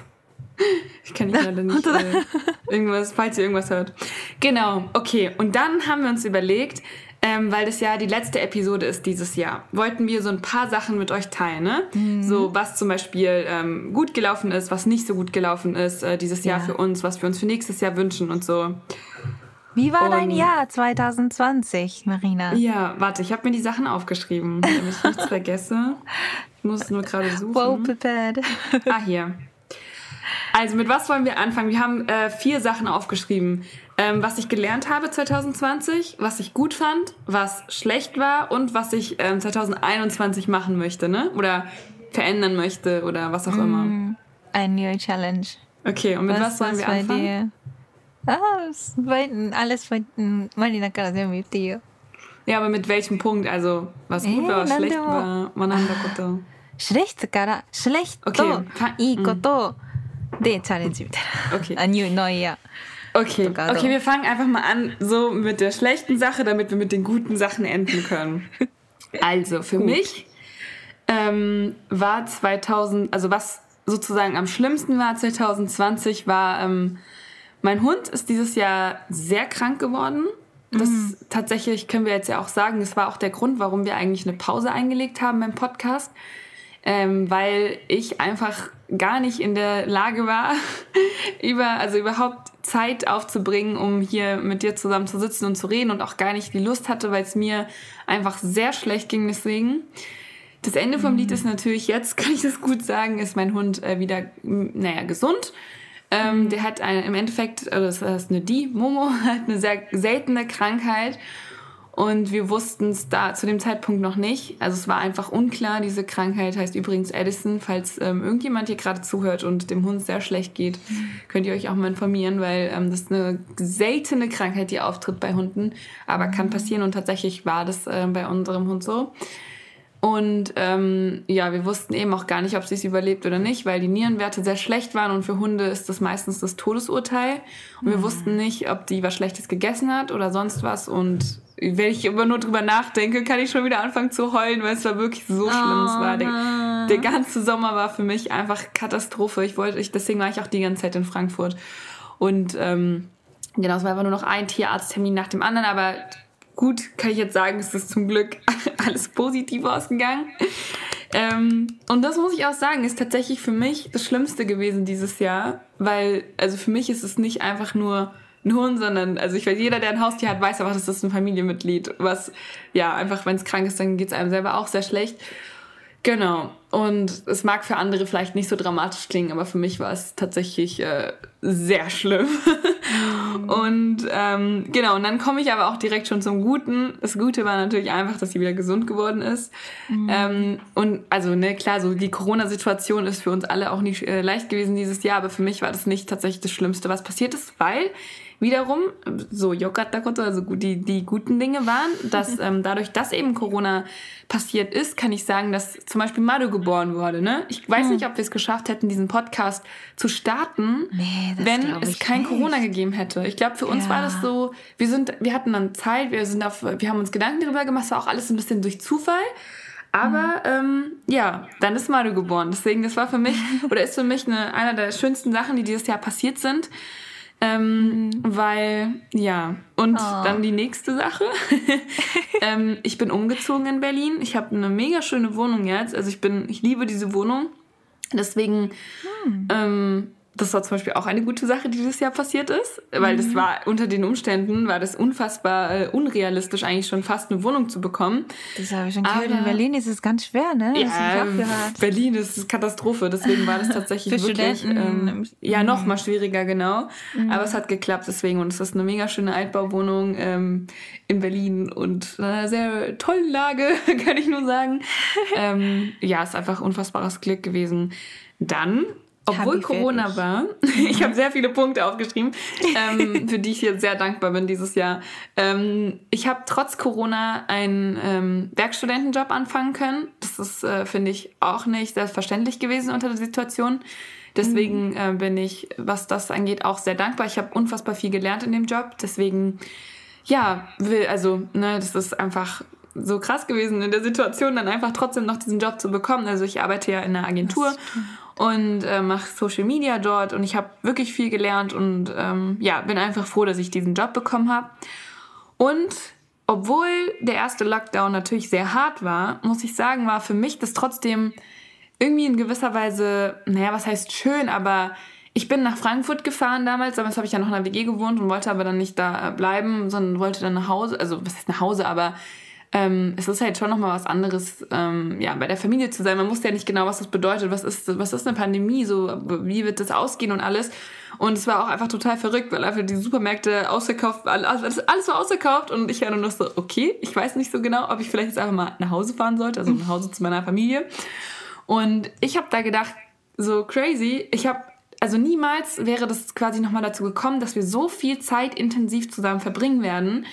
Ich kann nicht leider nicht. Äh, irgendwas, falls ihr irgendwas hört. Genau, okay. Und dann haben wir uns überlegt, ähm, weil das ja die letzte Episode ist dieses Jahr, wollten wir so ein paar Sachen mit euch teilen, ne? So, was zum Beispiel ähm, gut gelaufen ist, was nicht so gut gelaufen ist äh, dieses Jahr Ja. für uns, was wir uns für nächstes Jahr wünschen und so. Wie war dein Und- Jahr 2020, Marina? Ja, warte, ich habe mir die Sachen aufgeschrieben, damit ich nichts vergesse. Ich muss nur gerade suchen. Well prepared. Ah, hier. Also, mit was wollen wir anfangen? Wir haben äh, vier Sachen aufgeschrieben Ähm, was ich gelernt habe 2020, was ich gut fand, was schlecht war und was ich ähm, 2021 machen möchte, ne? Oder verändern möchte oder was auch immer. Ein new challenge. Okay, und mit was, wollen wir bei anfangen? dir? Ah, es bei, alles bei mm, Marina から全部言っていいよ。 Ja, aber mit welchem Punkt? Also, was gut Äh, war, was dann schlecht der- war, Mananda Koto. schlecht から、schlecht Okay, と fa- いいことでチャレンジみたい Okay. な。あ、new のイヤ Okay, okay, wir fangen einfach mal an, so mit der schlechten Sache, damit wir mit den guten Sachen enden können. Also, für mich ähm, war 2000, also was sozusagen am schlimmsten war 2020, war, ähm, mein Hund ist dieses Jahr sehr krank geworden. Das tatsächlich können wir jetzt ja auch sagen, das war auch der Grund, warum wir eigentlich eine Pause eingelegt haben beim Podcast. Ähm, weil ich einfach gar nicht in der Lage war, über, also überhaupt Zeit aufzubringen, um hier mit dir zusammen zu sitzen und zu reden und auch gar nicht die Lust hatte, weil es mir einfach sehr schlecht ging deswegen. Das Ende vom Lied ist natürlich jetzt, kann ich das gut sagen, ist mein Hund äh, wieder, naja, gesund. Ähm, Der hat eine, im Endeffekt, also das heißt eine die, Momo, hat eine sehr seltene Krankheit. Und wir wussten es da zu dem Zeitpunkt noch nicht. Also es war einfach unklar. Diese Krankheit heißt übrigens Edison. Falls ähm, irgendjemand hier gerade zuhört und dem Hund sehr schlecht geht, könnt ihr euch auch mal informieren, weil ähm, das ist eine seltene Krankheit, die auftritt bei Hunden. Aber kann passieren und tatsächlich war das ähm, bei unserem Hund so. Und ähm, ja, wir wussten eben auch gar nicht, ob sie es überlebt oder nicht, weil die Nierenwerte sehr schlecht waren und für Hunde ist das meistens das Todesurteil. Und wir wussten nicht, ob die was Schlechtes gegessen hat oder sonst was. Und wenn ich immer nur drüber nachdenke, kann ich schon wieder anfangen zu heulen, weil es war wirklich so schlimm. es war der, der ganze Sommer war für mich einfach Katastrophe. Ich wollte, ich, deswegen war ich auch die ganze Zeit in Frankfurt. Und ähm, genau, es war einfach nur noch ein Tierarzttermin nach dem anderen, aber gut, kann ich jetzt sagen, ist das zum Glück alles positiv ausgegangen. Ähm, und das muss ich auch sagen, ist tatsächlich für mich das Schlimmste gewesen dieses Jahr, weil, also für mich ist es nicht einfach nur ein Hund, sondern, also ich weiß, jeder, der ein Haustier hat, weiß einfach, dass das ein Familienmitglied, was, ja, einfach, wenn es krank ist, dann geht es einem selber auch sehr schlecht. Genau. Und es mag für andere vielleicht nicht so dramatisch klingen, aber für mich war es tatsächlich äh, sehr schlimm. und ähm, genau, und dann komme ich aber auch direkt schon zum Guten. Das Gute war natürlich einfach, dass sie wieder gesund geworden ist. Mhm. Ähm, und also, ne, klar, so die Corona-Situation ist für uns alle auch nicht äh, leicht gewesen dieses Jahr, aber für mich war das nicht tatsächlich das Schlimmste, was passiert ist, weil wiederum so Yokata also die, die guten Dinge waren, dass ähm, dadurch, dass eben Corona passiert ist, kann ich sagen, dass zum Beispiel Madu geboren wurde. Ne? Ich weiß hm. nicht, ob wir es geschafft hätten, diesen Podcast zu starten, nee, wenn es kein nicht. Corona gegeben hätte. Ich glaube, für uns ja. war das so, wir sind, wir hatten dann Zeit, wir sind auf, wir haben uns Gedanken darüber gemacht, es war auch alles ein bisschen durch Zufall. Aber mhm. ähm, ja, dann ist Mario geboren. Deswegen, das war für mich oder ist für mich eine, einer der schönsten Sachen, die dieses Jahr passiert sind. Ähm, mhm. Weil, ja, und oh. dann die nächste Sache. ähm, ich bin umgezogen in Berlin. Ich habe eine mega schöne Wohnung jetzt. Also ich bin, ich liebe diese Wohnung. Deswegen hm. ähm, das war zum Beispiel auch eine gute Sache, die dieses Jahr passiert ist, weil mhm. das war unter den Umständen war das unfassbar äh, unrealistisch eigentlich schon fast eine Wohnung zu bekommen. Das habe ich schon gehört. In Berlin ist es ganz schwer, ne? Ja, Berlin ist Katastrophe. Deswegen war das tatsächlich wirklich ähm, ja noch mal schwieriger genau. Mhm. Aber es hat geklappt deswegen und es ist eine mega schöne Altbauwohnung ähm, in Berlin und einer sehr tollen Lage, kann ich nur sagen. ähm, ja, ist einfach unfassbares Glück gewesen. Dann obwohl Corona war, ich habe sehr viele Punkte aufgeschrieben, ähm, für die ich jetzt sehr dankbar bin dieses Jahr. Ähm, ich habe trotz Corona einen ähm, Werkstudentenjob anfangen können. Das ist, äh, finde ich, auch nicht selbstverständlich gewesen unter der Situation. Deswegen mhm. äh, bin ich, was das angeht, auch sehr dankbar. Ich habe unfassbar viel gelernt in dem Job. Deswegen, ja, will, also, ne, das ist einfach so krass gewesen in der Situation, dann einfach trotzdem noch diesen Job zu bekommen. Also ich arbeite ja in einer Agentur und äh, mache Social Media dort und ich habe wirklich viel gelernt und ähm, ja, bin einfach froh, dass ich diesen Job bekommen habe. Und obwohl der erste Lockdown natürlich sehr hart war, muss ich sagen, war für mich das trotzdem irgendwie in gewisser Weise, naja, was heißt schön, aber ich bin nach Frankfurt gefahren damals, damals habe ich ja noch in der WG gewohnt und wollte aber dann nicht da bleiben, sondern wollte dann nach Hause, also was heißt nach Hause, aber ähm, es ist halt schon nochmal was anderes, ähm, ja, bei der Familie zu sein. Man wusste ja nicht genau, was das bedeutet. Was ist, was ist eine Pandemie? So, wie wird das ausgehen und alles? Und es war auch einfach total verrückt, weil einfach die Supermärkte ausverkauft, alles, alles war ausverkauft und ich war nur noch so, okay, ich weiß nicht so genau, ob ich vielleicht jetzt einfach mal nach Hause fahren sollte, also nach Hause zu meiner Familie. Und ich habe da gedacht, so crazy, ich habe also niemals wäre das quasi nochmal dazu gekommen, dass wir so viel Zeit intensiv zusammen verbringen werden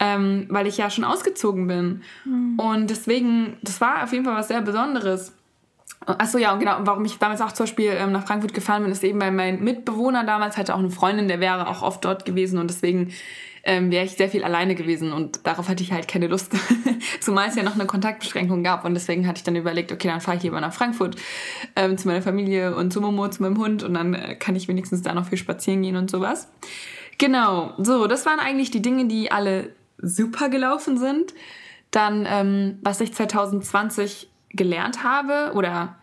ähm, weil ich ja schon ausgezogen bin. Mhm. Und deswegen, das war auf jeden Fall was sehr Besonderes. Achso, ja, und genau, warum ich damals auch zum Beispiel ähm, nach Frankfurt gefahren bin, ist eben, weil mein Mitbewohner damals hatte auch eine Freundin, der wäre auch oft dort gewesen und deswegen ähm, wäre ich sehr viel alleine gewesen und darauf hatte ich halt keine Lust, zumal es ja noch eine Kontaktbeschränkung gab und deswegen hatte ich dann überlegt, okay, dann fahre ich lieber nach Frankfurt ähm, zu meiner Familie und zu Momo, zu meinem Hund und dann äh, kann ich wenigstens da noch viel spazieren gehen und sowas. Genau, so, das waren eigentlich die Dinge, die alle super gelaufen sind. Dann, ähm, was ich 2020 gelernt habe, oder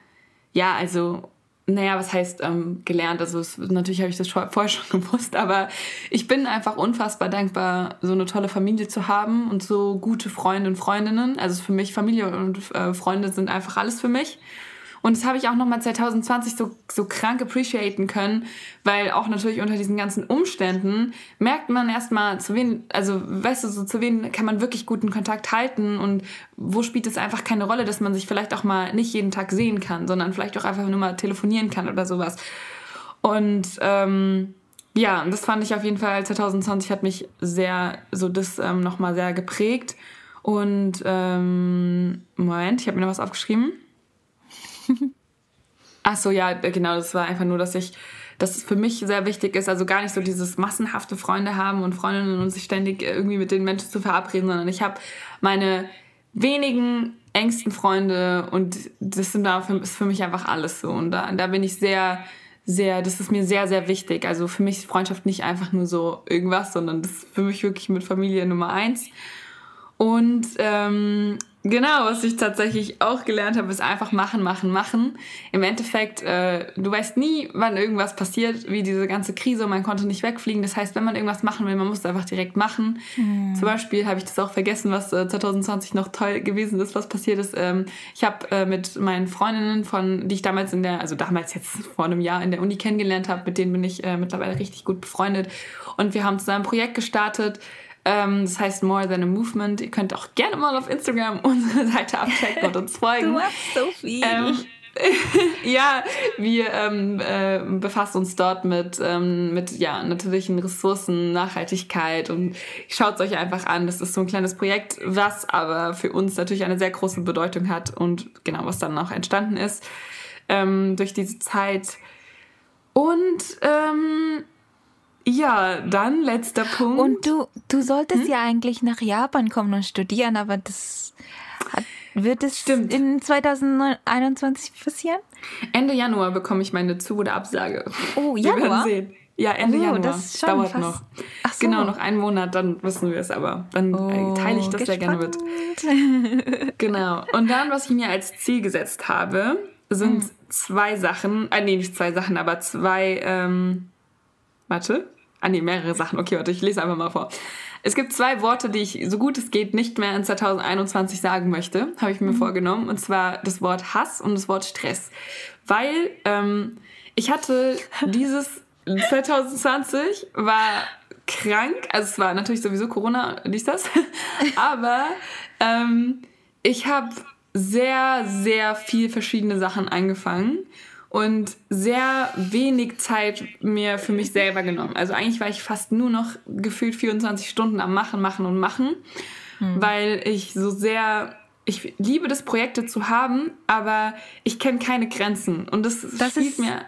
ja, also, naja, was heißt ähm, gelernt? Also, es, natürlich habe ich das vorher schon gewusst, aber ich bin einfach unfassbar dankbar, so eine tolle Familie zu haben und so gute Freunde und Freundinnen. Also, für mich, Familie und äh, Freunde sind einfach alles für mich. Und das habe ich auch nochmal 2020 so, so krank appreciaten können, weil auch natürlich unter diesen ganzen Umständen merkt man erstmal, zu wen, also weißt du, so zu wen kann man wirklich guten Kontakt halten und wo spielt es einfach keine Rolle, dass man sich vielleicht auch mal nicht jeden Tag sehen kann, sondern vielleicht auch einfach nur mal telefonieren kann oder sowas. Und ähm, ja, das fand ich auf jeden Fall 2020 hat mich sehr, so das ähm, nochmal sehr geprägt. Und ähm, Moment, ich habe mir noch was aufgeschrieben. Ach so, ja, genau, das war einfach nur, dass ich, dass es für mich sehr wichtig ist, also gar nicht so dieses massenhafte Freunde haben und Freundinnen und sich ständig irgendwie mit den Menschen zu verabreden, sondern ich habe meine wenigen engsten Freunde und das sind da für, ist für mich einfach alles so und da, da bin ich sehr, sehr, das ist mir sehr, sehr wichtig. Also für mich ist Freundschaft nicht einfach nur so irgendwas, sondern das ist für mich wirklich mit Familie Nummer eins. Und ähm, Genau, was ich tatsächlich auch gelernt habe, ist einfach machen, machen, machen. Im Endeffekt, äh, du weißt nie, wann irgendwas passiert, wie diese ganze Krise und man konnte nicht wegfliegen. Das heißt, wenn man irgendwas machen will, man muss es einfach direkt machen. Mhm. Zum Beispiel habe ich das auch vergessen, was äh, 2020 noch toll gewesen ist, was passiert ist. Ähm, ich habe äh, mit meinen Freundinnen, von, die ich damals in der, also damals jetzt vor einem Jahr in der Uni kennengelernt habe, mit denen bin ich äh, mittlerweile richtig gut befreundet. Und wir haben zusammen ein Projekt gestartet, ähm, das heißt More Than a Movement. Ihr könnt auch gerne mal auf Instagram unsere Seite abchecken und uns folgen. Du machst so viel. Ähm, ja, wir ähm, äh, befassen uns dort mit, ähm, mit ja, natürlichen Ressourcen, Nachhaltigkeit und schaut es euch einfach an. Das ist so ein kleines Projekt, was aber für uns natürlich eine sehr große Bedeutung hat und genau, was dann auch entstanden ist ähm, durch diese Zeit. Und ähm, ja, dann letzter Punkt. Und du, du solltest hm? ja eigentlich nach Japan kommen und studieren, aber das hat, wird es Stimmt. in 2021 passieren? Ende Januar bekomme ich meine Zu- oder Absage. Oh, Januar? Wir werden sehen. Ja, Ende oh, Januar. Das dauert fast... noch. Ach so. Genau, noch einen Monat, dann wissen wir es aber. Dann oh, teile ich das gespannt. sehr gerne mit. genau. Und dann, was ich mir als Ziel gesetzt habe, sind hm. zwei Sachen. Äh, nee, nicht zwei Sachen, aber zwei. Ähm, warte. Ah nee, mehrere Sachen. Okay, warte, ich lese einfach mal vor. Es gibt zwei Worte, die ich so gut es geht nicht mehr in 2021 sagen möchte, habe ich mir mhm. vorgenommen. Und zwar das Wort Hass und das Wort Stress. Weil ähm, ich hatte dieses 2020 war krank, also es war natürlich sowieso Corona, dies das, aber ähm, ich habe sehr, sehr viel verschiedene Sachen angefangen und sehr wenig Zeit mir für mich selber genommen. Also eigentlich war ich fast nur noch gefühlt 24 Stunden am Machen, Machen und Machen, hm. weil ich so sehr ich liebe das, Projekte zu haben, aber ich kenne keine Grenzen. Und das, das spielt ist, mir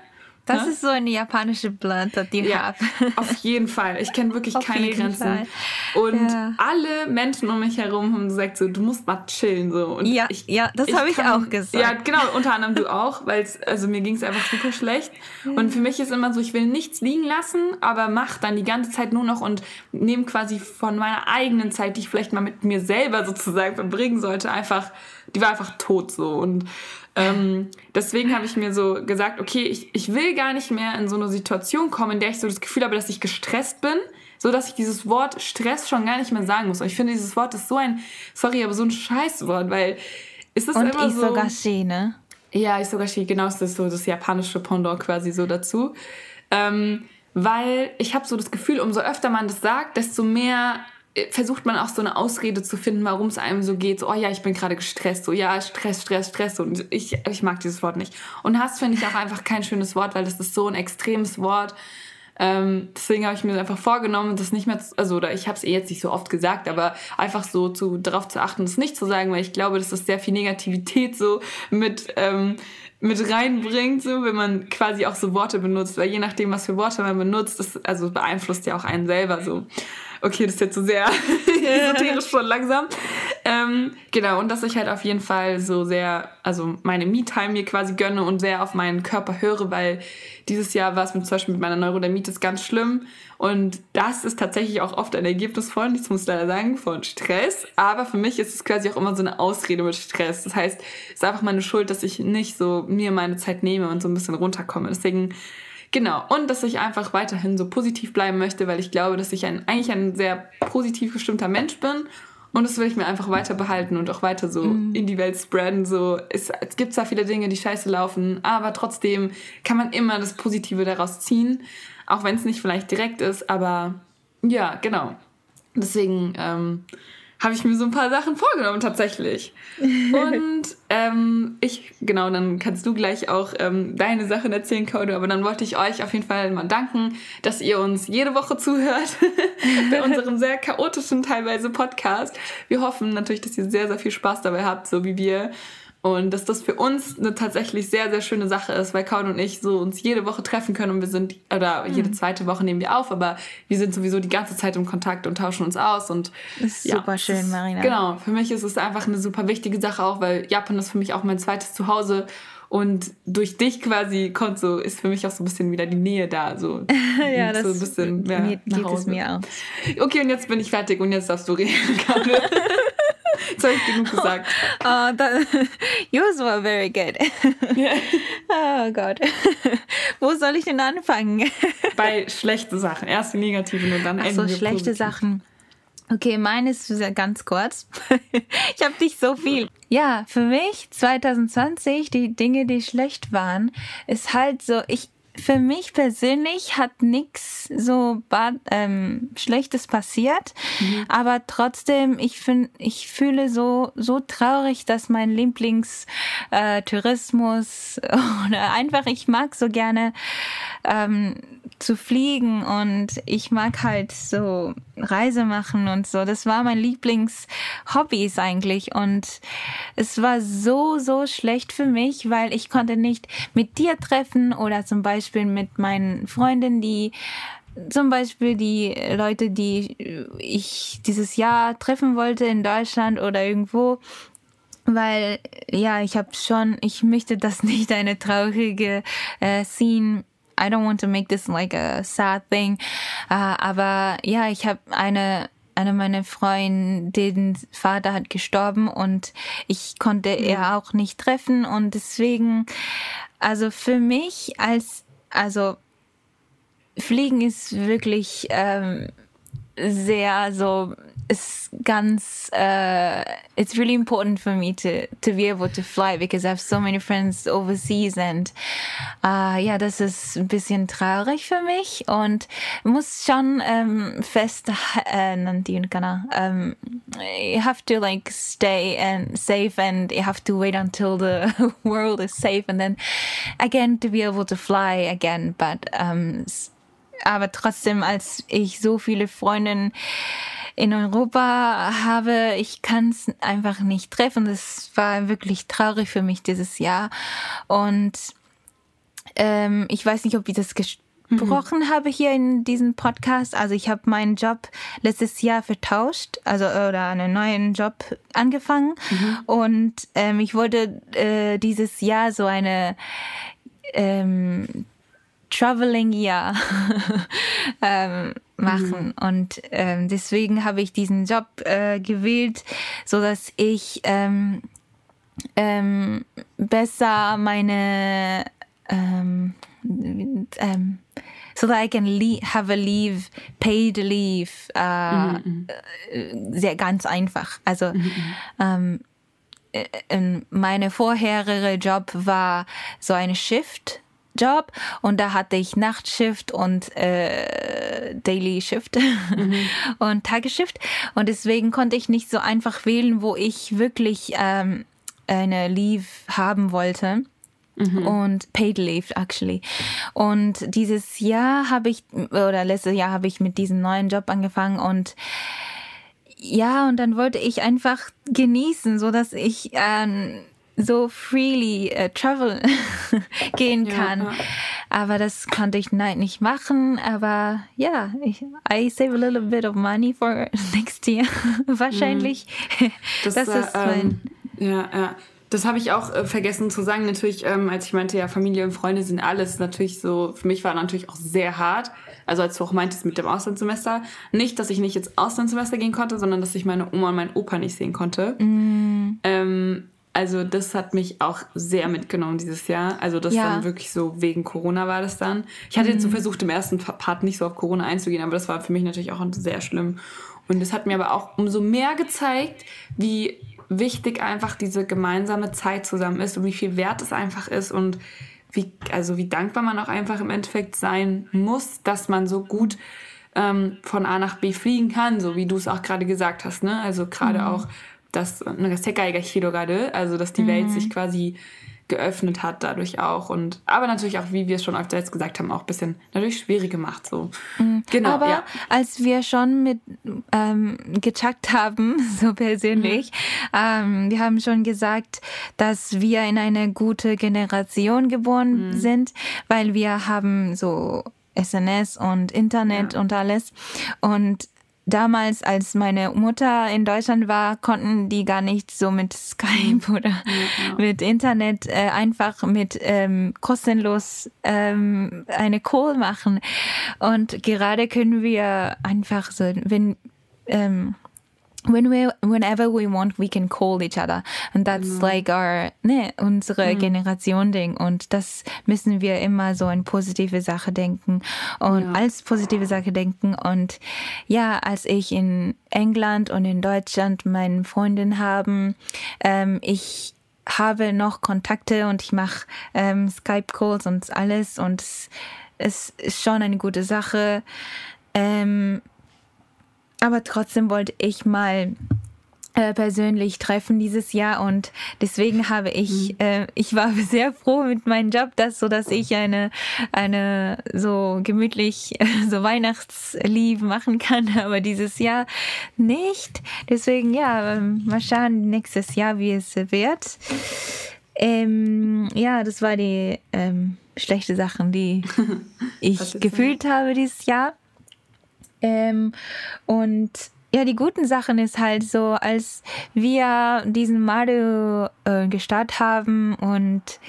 das ne? ist so eine japanische that you ja, have. auf jeden Fall. Ich kenne wirklich keine Grenzen. Fall. Und ja. alle Menschen um mich herum haben gesagt, so, du musst mal chillen. So. Und ja, ich, ja, das habe ich auch gesagt. Ja, genau, unter anderem du auch, weil also mir ging es einfach super schlecht. Und für mich ist immer so, ich will nichts liegen lassen, aber mach dann die ganze Zeit nur noch und nehme quasi von meiner eigenen Zeit, die ich vielleicht mal mit mir selber sozusagen verbringen sollte, einfach, die war einfach tot so. Und ähm, deswegen habe ich mir so gesagt, okay, ich, ich will gar nicht mehr in so eine Situation kommen, in der ich so das Gefühl habe, dass ich gestresst bin, so dass ich dieses Wort Stress schon gar nicht mehr sagen muss. Und ich finde, dieses Wort ist so ein, sorry, aber so ein Scheißwort, weil ist das Und immer so... Isogashi, ne? Ja, Isogashi, genau, ist das so das japanische Pendant quasi so dazu. Ähm, weil ich habe so das Gefühl, umso öfter man das sagt, desto mehr versucht man auch so eine Ausrede zu finden, warum es einem so geht. So, oh ja, ich bin gerade gestresst. So, ja, Stress, Stress, Stress. Und ich, ich mag dieses Wort nicht. Und Hass finde ich auch einfach kein schönes Wort, weil das ist so ein extremes Wort. Ähm, deswegen habe ich mir einfach vorgenommen, das nicht mehr, zu, also oder ich habe es eh jetzt nicht so oft gesagt, aber einfach so zu, darauf zu achten, es nicht zu sagen, weil ich glaube, dass das sehr viel Negativität so mit ähm, mit reinbringt, so wenn man quasi auch so Worte benutzt, weil je nachdem, was für Worte man benutzt, das also beeinflusst ja auch einen selber so. Okay, das ist jetzt so sehr esoterisch schon langsam. Ähm, genau, und dass ich halt auf jeden Fall so sehr, also meine Me-Time mir quasi gönne und sehr auf meinen Körper höre, weil dieses Jahr war es mit, zum Beispiel mit meiner Neurodermitis ganz schlimm. Und das ist tatsächlich auch oft ein Ergebnis von, ich muss leider sagen, von Stress. Aber für mich ist es quasi auch immer so eine Ausrede mit Stress. Das heißt, es ist einfach meine Schuld, dass ich nicht so mir meine Zeit nehme und so ein bisschen runterkomme. Deswegen Genau, und dass ich einfach weiterhin so positiv bleiben möchte, weil ich glaube, dass ich ein, eigentlich ein sehr positiv gestimmter Mensch bin. Und das will ich mir einfach weiter behalten und auch weiter so mhm. in die Welt spreaden. So, es, es gibt zwar viele Dinge, die scheiße laufen, aber trotzdem kann man immer das Positive daraus ziehen. Auch wenn es nicht vielleicht direkt ist, aber ja, genau. Deswegen ähm, habe ich mir so ein paar Sachen vorgenommen tatsächlich. Und ähm, ich, genau, dann kannst du gleich auch ähm, deine Sachen erzählen, Code. Aber dann wollte ich euch auf jeden Fall mal danken, dass ihr uns jede Woche zuhört bei unserem sehr chaotischen teilweise Podcast. Wir hoffen natürlich, dass ihr sehr, sehr viel Spaß dabei habt, so wie wir. Und dass das für uns eine tatsächlich sehr, sehr schöne Sache ist, weil Kaun und ich so uns jede Woche treffen können und wir sind, oder mhm. jede zweite Woche nehmen wir auf, aber wir sind sowieso die ganze Zeit im Kontakt und tauschen uns aus und. Das ist ja, super schön, Marina. Genau. Für mich ist es einfach eine super wichtige Sache auch, weil Japan ist für mich auch mein zweites Zuhause und durch dich quasi kommt so, ist für mich auch so ein bisschen wieder die Nähe da. So, ja, das so ein bisschen mehr geht es mir auch. Okay, und jetzt bin ich fertig und jetzt darfst du reden. Jetzt habe ich genug gesagt. Oh, that, yours were very good. Oh Gott. Wo soll ich denn anfangen? Bei schlechten Sachen. Erst die negativen und dann Ach so, schlechte positiv. Sachen. Okay, meines ist ganz kurz. ich habe nicht so viel. Ja, für mich 2020 die Dinge, die schlecht waren, ist halt so, ich für mich persönlich hat nichts so bad, ähm, Schlechtes passiert, mhm. aber trotzdem, ich finde, ich fühle so so traurig, dass mein Lieblingstourismus äh, oder einfach, ich mag so gerne ähm, zu fliegen und ich mag halt so Reise machen und so. Das war mein Lieblingshobbys eigentlich und es war so, so schlecht für mich, weil ich konnte nicht mit dir treffen oder zum Beispiel mit meinen Freundinnen, die zum Beispiel die Leute, die ich dieses Jahr treffen wollte in Deutschland oder irgendwo, weil ja, ich habe schon, ich möchte das nicht eine traurige äh, Scene I don't want to make this like a sad thing. Uh, aber ja, ich habe eine eine meiner Freundinnen Vater hat gestorben und ich konnte mhm. er auch nicht treffen und deswegen also für mich als also Fliegen ist wirklich ähm, sehr so it's ganz uh, it's really important for me to to be able to fly because I have so many friends overseas and uh, ja, das ist ein bisschen traurig für mich und muss schon um, fest um, you have to like stay and safe and you have to wait until the world is safe and then again to be able to fly again but um, aber trotzdem als ich so viele Freundinnen in Europa habe, ich kann es einfach nicht treffen. Das war wirklich traurig für mich dieses Jahr. Und ähm, ich weiß nicht, ob ich das gesprochen mhm. habe hier in diesem Podcast. Also ich habe meinen Job letztes Jahr vertauscht, also oder einen neuen Job angefangen. Mhm. Und ähm, ich wollte äh, dieses Jahr so eine ähm, Traveling Year ähm, machen. Mhm. Und ähm, deswegen habe ich diesen Job äh, gewählt, so dass ich ähm, ähm, besser meine ähm, ähm, so that I can leave, have a leave, paid leave, äh, mhm. mhm. äh, sehr ganz einfach. Also mhm. mhm. ähm, äh, meine vorherige Job war so eine Shift Job und da hatte ich Nachtshift und äh, Daily Shift mhm. und Tagesshift und deswegen konnte ich nicht so einfach wählen, wo ich wirklich ähm, eine Leave haben wollte. Mhm. Und paid leave actually. Und dieses Jahr habe ich oder letztes Jahr habe ich mit diesem neuen Job angefangen und ja, und dann wollte ich einfach genießen, so dass ich ähm, so freely uh, travel gehen kann. Ja, Aber das konnte ich nein, nicht machen. Aber ja, ich, I save a little bit of money for next year. Wahrscheinlich. Das, das ist äh, mein. ja, ja. Das habe ich auch äh, vergessen zu sagen. Natürlich, ähm, als ich meinte, ja, Familie und Freunde sind alles natürlich so, für mich war natürlich auch sehr hart. Also als du auch meintest mit dem Auslandssemester. Nicht, dass ich nicht ins Auslandssemester gehen konnte, sondern dass ich meine Oma und meinen Opa nicht sehen konnte. Mm. Ähm, also das hat mich auch sehr mitgenommen dieses Jahr. Also das ja. dann wirklich so wegen Corona war das dann. Ich hatte mhm. jetzt so mhm. versucht, im ersten Part nicht so auf Corona einzugehen, aber das war für mich natürlich auch sehr schlimm. Und es hat mir aber auch umso mehr gezeigt, wie wichtig einfach diese gemeinsame Zeit zusammen ist und wie viel wert es einfach ist und wie, also wie dankbar man auch einfach im Endeffekt sein muss, dass man so gut ähm, von A nach B fliegen kann, so wie du es auch gerade gesagt hast. Ne? Also gerade mhm. auch dass also dass die mhm. Welt sich quasi geöffnet hat dadurch auch und aber natürlich auch wie wir es schon öfter jetzt gesagt haben auch ein bisschen natürlich schwierig gemacht so mhm. genau aber ja. als wir schon mit ähm, gecheckt haben so persönlich mhm. ähm, wir haben schon gesagt dass wir in eine gute Generation geboren mhm. sind weil wir haben so SNS und Internet ja. und alles und damals, als meine Mutter in Deutschland war, konnten die gar nicht so mit Skype mhm. oder ja, mit Internet äh, einfach mit ähm, kostenlos ähm, eine Call machen. Und gerade können wir einfach so, wenn ähm, when we whenever we want we can call each other. And that's Genau. like our ne unsere Generation Ding und das müssen wir immer so in positive Sache denken. Und Ja. als positive Sache denken. Und ja als ich in England und in Deutschland meine Freundin haben ähm, ich habe noch Kontakte und ich mache ähm, Skype Calls und alles. Und es, es ist schon eine gute Sache. Ähm, aber trotzdem wollte ich mal äh, persönlich treffen dieses Jahr und deswegen habe ich äh, ich war sehr froh mit meinem Job dass so dass ich eine eine so gemütlich äh, so Weihnachtslieb machen kann aber dieses Jahr nicht. Deswegen ja ähm, mal schauen nächstes Jahr wie es wird. Ähm, ja das war die ähm, schlechte Sachen die ich gefühlt habe dieses Jahr ähm, und ja, die guten Sachen ist halt so, als wir diesen Mario äh, gestartet haben und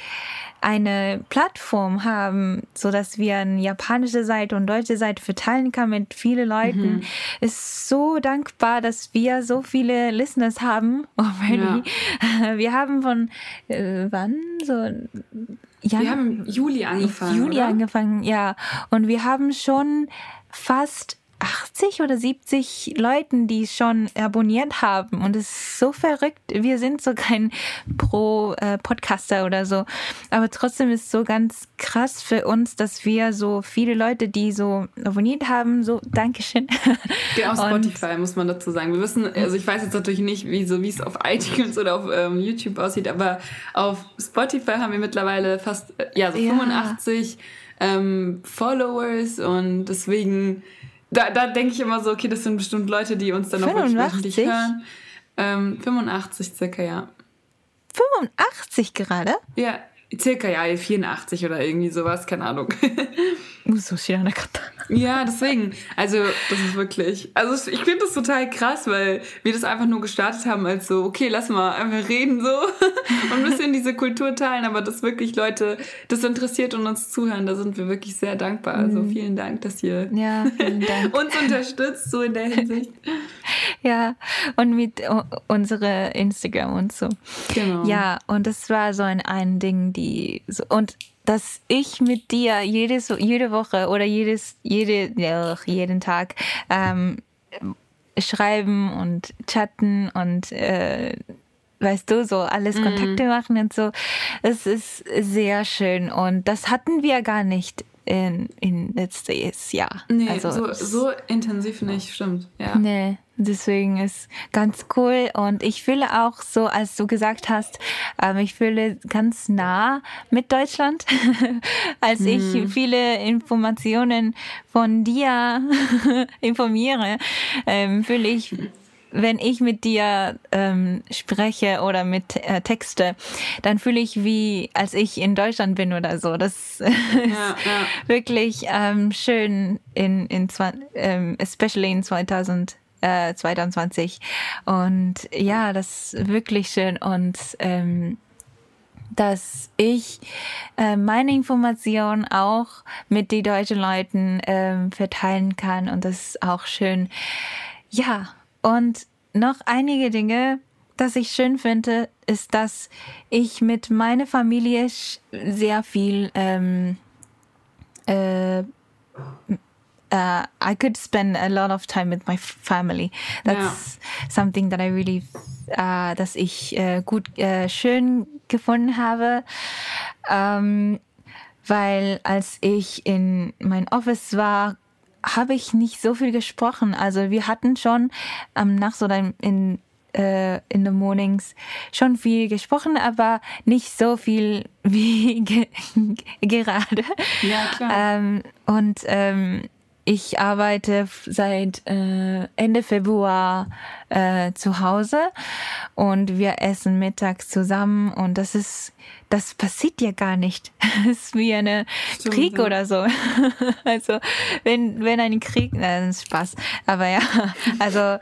eine Plattform haben, so dass wir eine japanische Seite und deutsche Seite verteilen kann mit vielen Leuten, ist so dankbar, dass wir so viele Listeners haben already. Wir haben von äh, wann so Jan Wir haben Juli angefangen. Juni oder? angefangen, ja. Und wir haben schon fast 80 oder 70 Leuten, die schon abonniert haben. Und es ist so verrückt. Wir sind so kein Pro-Podcaster oder so. Aber trotzdem ist es so ganz krass für uns, dass wir so viele Leute, die so abonniert haben, so Dankeschön. Ja, auf Spotify muss man dazu sagen. Wir wissen, also ich weiß jetzt natürlich nicht, wie so wie es auf iTunes oder auf ähm, YouTube aussieht, aber auf Spotify haben wir mittlerweile fast äh, ja so Ja. 85 ähm, Followers und deswegen da, da denke ich immer so, okay, das sind bestimmt Leute, die uns dann auch wirklich 85? wöchentlich hören. Ähm, 85 circa, ja. 85 gerade? Ja, circa, ja, 84 oder irgendwie sowas, keine Ahnung. 嘘知らなかった。 Ja, deswegen. Also, das ist wirklich. Also, ich finde das total krass, weil wir das einfach nur gestartet haben als so, okay, lass mal einfach reden so und ein bisschen diese Kultur teilen, aber dass wirklich Leute das interessiert und uns zuhören, da sind wir wirklich sehr dankbar. Also, vielen Dank, dass ihr Ja, uns unterstützt, so in der Hinsicht. Ja, und mit uh, unsere Instagram und so. Genau. Ja, und das war so ein, ein Ding, die so, und dass ich mit dir jedes, jede Woche oder jedes, jede, jeden Tag ähm, schreiben und chatten und äh, weißt du, so alles Kontakte machen und so. Es ist sehr schön und das hatten wir gar nicht in, in letztes Jahr. Nee, also, so, so intensiv nicht, stimmt. Ja. Nee, deswegen ist ganz cool. Und ich fühle auch so, als du gesagt hast, ähm, ich fühle ganz nah mit Deutschland, als ich viele Informationen von dir informiere, ähm, fühle ich wenn ich mit dir ähm, spreche oder mit äh, Texte, dann fühle ich wie, als ich in Deutschland bin oder so. Das ist ja. wirklich ähm, schön in, in ähm, especially in 2000, äh, 2020. Und ja, das ist wirklich schön. Und ähm, dass ich äh, meine Informationen auch mit den deutschen Leuten ähm, verteilen kann. Und das ist auch schön. Ja, und noch einige Dinge, das ich schön finde, ist, dass ich mit meiner Familie sehr viel ähm, äh, uh, I could spend a lot of time with my family. That's something that I really, uh, dass ich äh, gut, schön gefunden habe. Ähm, weil als ich in mein Office war, habe ich nicht so viel gesprochen. Also wir hatten schon am Nachts oder in, in, äh, in the mornings schon viel gesprochen, aber nicht so viel wie ge gerade. Ja, klar. Ähm, und ähm, ich arbeite seit äh, Ende Februar äh, zu Hause und wir essen mittags zusammen und das ist, das passiert ja gar nicht. Es ist wie eine Stimmt, Krieg ja. oder so. Also wenn, wenn ein Krieg, na, das ist Spaß. Aber ja, also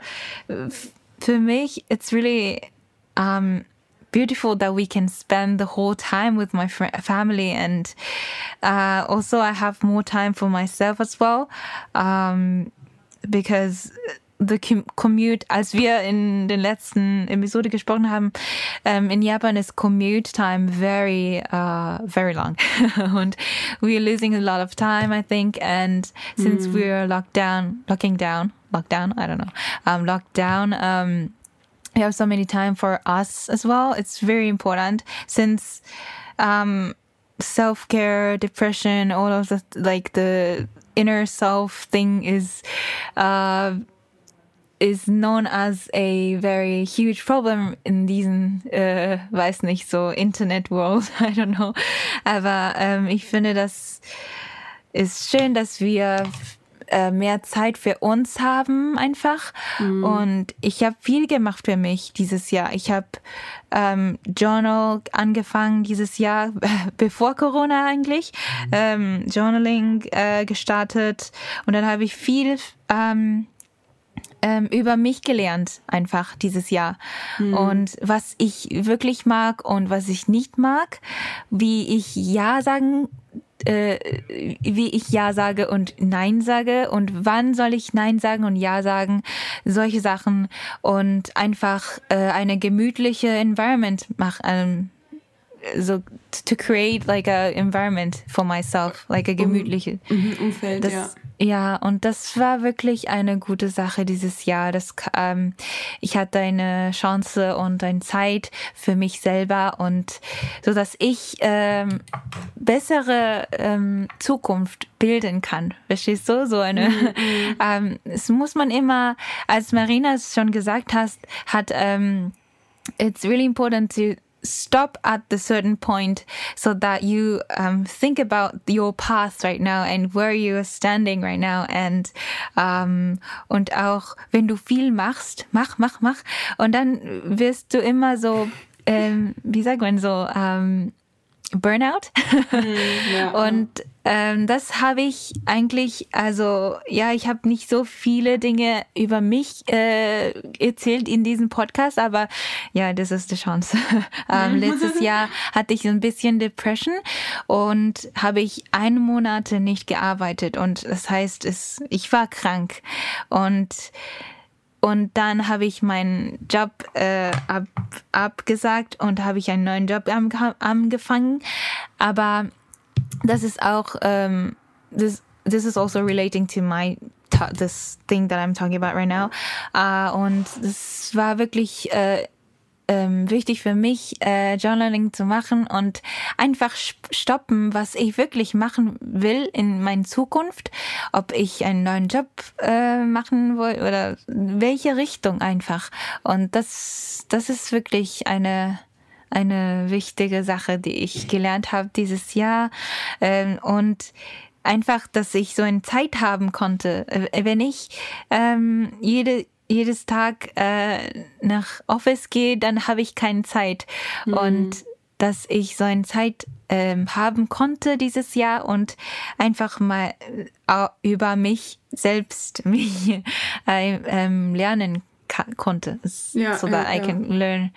für mich, it's really um, beautiful that we can spend the whole time with my family and uh, also i have more time for myself as well um, because the commute, als wir in den letzten Episode gesprochen haben, um, in Japan is commute time very, uh, very long. and we're losing a lot of time, I think. And since mm. we're locked down, locking down, lockdown, I don't know, um, locked down, um, we have so many time for us as well. It's very important since, um, self-care, depression, all of the, like the inner self thing is, uh, is known as a very huge problem in diesen, äh, weiß nicht, so Internet World, I don't know. Aber ähm, ich finde, das ist schön, dass wir äh, mehr Zeit für uns haben einfach. Mhm. Und ich habe viel gemacht für mich dieses Jahr. Ich habe ähm, Journal angefangen dieses Jahr, bevor Corona eigentlich, mhm. ähm, Journaling äh, gestartet. Und dann habe ich viel ähm, ähm, über mich gelernt, einfach dieses Jahr. Mhm. Und was ich wirklich mag und was ich nicht mag, wie ich Ja sagen äh, wie ich Ja sage und Nein sage und wann soll ich Nein sagen und Ja sagen, solche Sachen und einfach äh, eine gemütliche Environment machen. Ähm, so to create like a environment for myself, like a gemütliche um, Umfeld, das, ja. Ja, und das war wirklich eine gute Sache dieses Jahr. Das, ähm, ich hatte eine Chance und eine Zeit für mich selber und so, dass ich ähm, bessere ähm, Zukunft bilden kann. Verstehst du? So eine. Mhm. ähm, es muss man immer, als Marina es schon gesagt hast, hat ähm, it's really important to stop at the certain point so that you um, think about your path right now and where you're standing right now. And um, und auch wenn du viel machst mach mach mach. Und dann wirst du immer so ähm, wie sagt man so ähm, Burnout. Mhm, ja. Und ähm, das habe ich eigentlich, also ja, ich habe nicht so viele Dinge über mich äh, erzählt in diesem Podcast, aber ja, das ist die Chance. ähm, letztes Jahr hatte ich ein bisschen Depression und habe ich einen Monat nicht gearbeitet und das heißt, es, ich war krank und und dann habe ich meinen Job äh, ab, abgesagt und habe ich einen neuen Job angefangen. Aber das ist auch, um, this, this is also relating to my this thing that I'm talking about right now. Uh, und das war wirklich äh, ähm, wichtig für mich, äh, Journaling zu machen und einfach stoppen, was ich wirklich machen will in meiner Zukunft, ob ich einen neuen Job äh, machen will oder welche Richtung einfach. Und das, das ist wirklich eine eine wichtige Sache, die ich gelernt habe dieses Jahr. Ähm, und einfach, dass ich so eine Zeit haben konnte. Äh, wenn ich ähm, jede jedes Tag äh, nach Office gehe, dann habe ich keine Zeit. Mhm. Und dass ich so eine Zeit ähm, haben konnte dieses Jahr und einfach mal äh, über mich selbst mich äh, ähm, lernen konnte. Ja, so that I can learn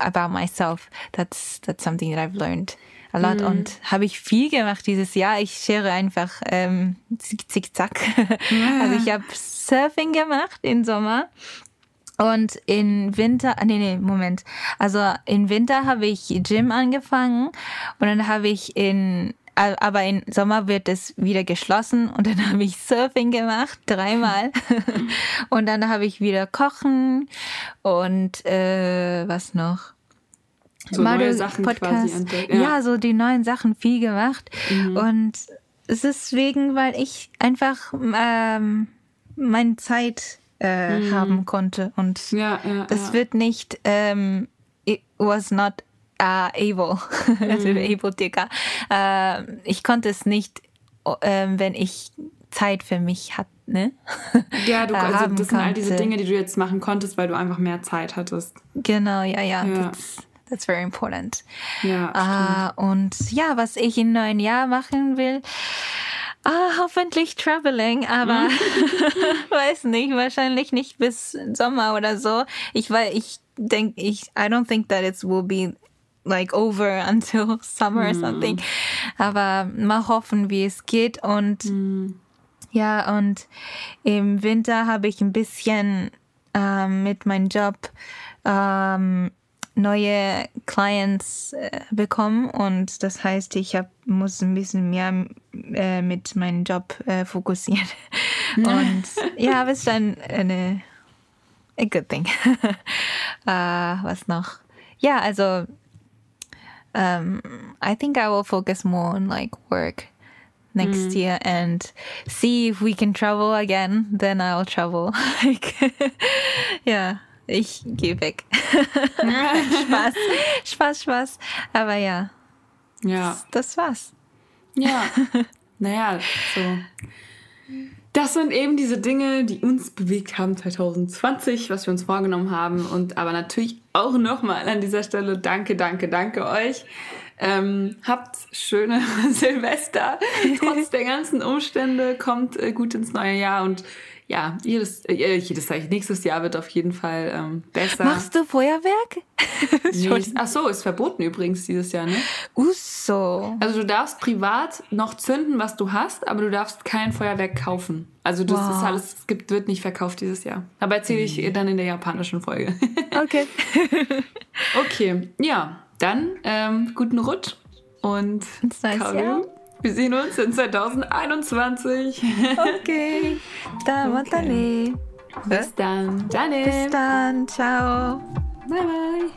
about myself. That's, that's something that I've learned a lot. Mhm. Und habe ich viel gemacht dieses Jahr. Ich schere einfach ähm, zickzack. Ja. Also ich habe Surfing gemacht im Sommer. Und in Winter, nee, nee, Moment. Also in Winter habe ich Gym angefangen und dann habe ich in, aber im Sommer wird es wieder geschlossen und dann habe ich Surfing gemacht, dreimal. und dann habe ich wieder Kochen und äh, was noch? So neue Sachen Podcast. quasi entdeckt. Ja. ja. so die neuen Sachen viel gemacht. Mhm. Und es ist wegen, weil ich einfach ähm, meine Zeit äh, mhm. haben konnte. Und ja, ja, das wird nicht, ähm, it was not uh, able, also mhm. able, Digga. Äh, ich konnte es nicht, äh, wenn ich Zeit für mich hatte. Ne? Ja, du, äh, also das sind all diese Dinge, die du jetzt machen konntest, weil du einfach mehr Zeit hattest. Genau, ja, ja. ja. Das, That's very important. Ja. Uh, und ja, was ich im neuen Jahr machen will, Ah, hoffentlich Traveling, aber mhm. weiß nicht, wahrscheinlich nicht bis Sommer oder so. Ich weil ich denke, ich I don't think that it will be like over until summer mm. or mhm. something. Aber mal hoffen, wie es geht und mm. Ja, und im Winter habe ich ein bisschen ähm, mit meinem Job ähm, neue Clients äh, bekommen und das heißt, ich hab, muss ein bisschen mehr äh, mit meinem Job äh, fokussieren. Und ja, aber es ist dann eine a good thing. uh, was noch? Ja, also um, I think I will focus more on like work next year and see if we can travel again. Then I'll travel. like, ja, ich gehe weg. Spaß, Spaß, Spaß. Aber ja, Ja. das war's. Ja. naja, so. Das sind eben diese Dinge, die uns bewegt haben 2020, was wir uns vorgenommen haben. Und aber natürlich auch nochmal an dieser Stelle danke, danke, danke euch. Ähm, habt schöne Silvester, trotz der ganzen Umstände. Kommt äh, gut ins neue Jahr und ja, jedes, äh, jedes Jahr, nächstes Jahr wird auf jeden Fall ähm, besser. Machst du Feuerwerk? Nächst- Ach so, ist verboten übrigens dieses Jahr, ne? Uso. Also du darfst privat noch zünden, was du hast, aber du darfst kein Feuerwerk kaufen. Also das Wow. ist alles, es gibt, wird nicht verkauft dieses Jahr. Aber erzähle ich Mhm. dann in der japanischen Folge. Okay. okay, ja, dann ähm, guten Rutsch und Ins Karu, Jahr. Wir sehen uns in 2021. Okay. Dann, Okay. Bis dann. Dann. Bis dann. Ciao. Bye bye.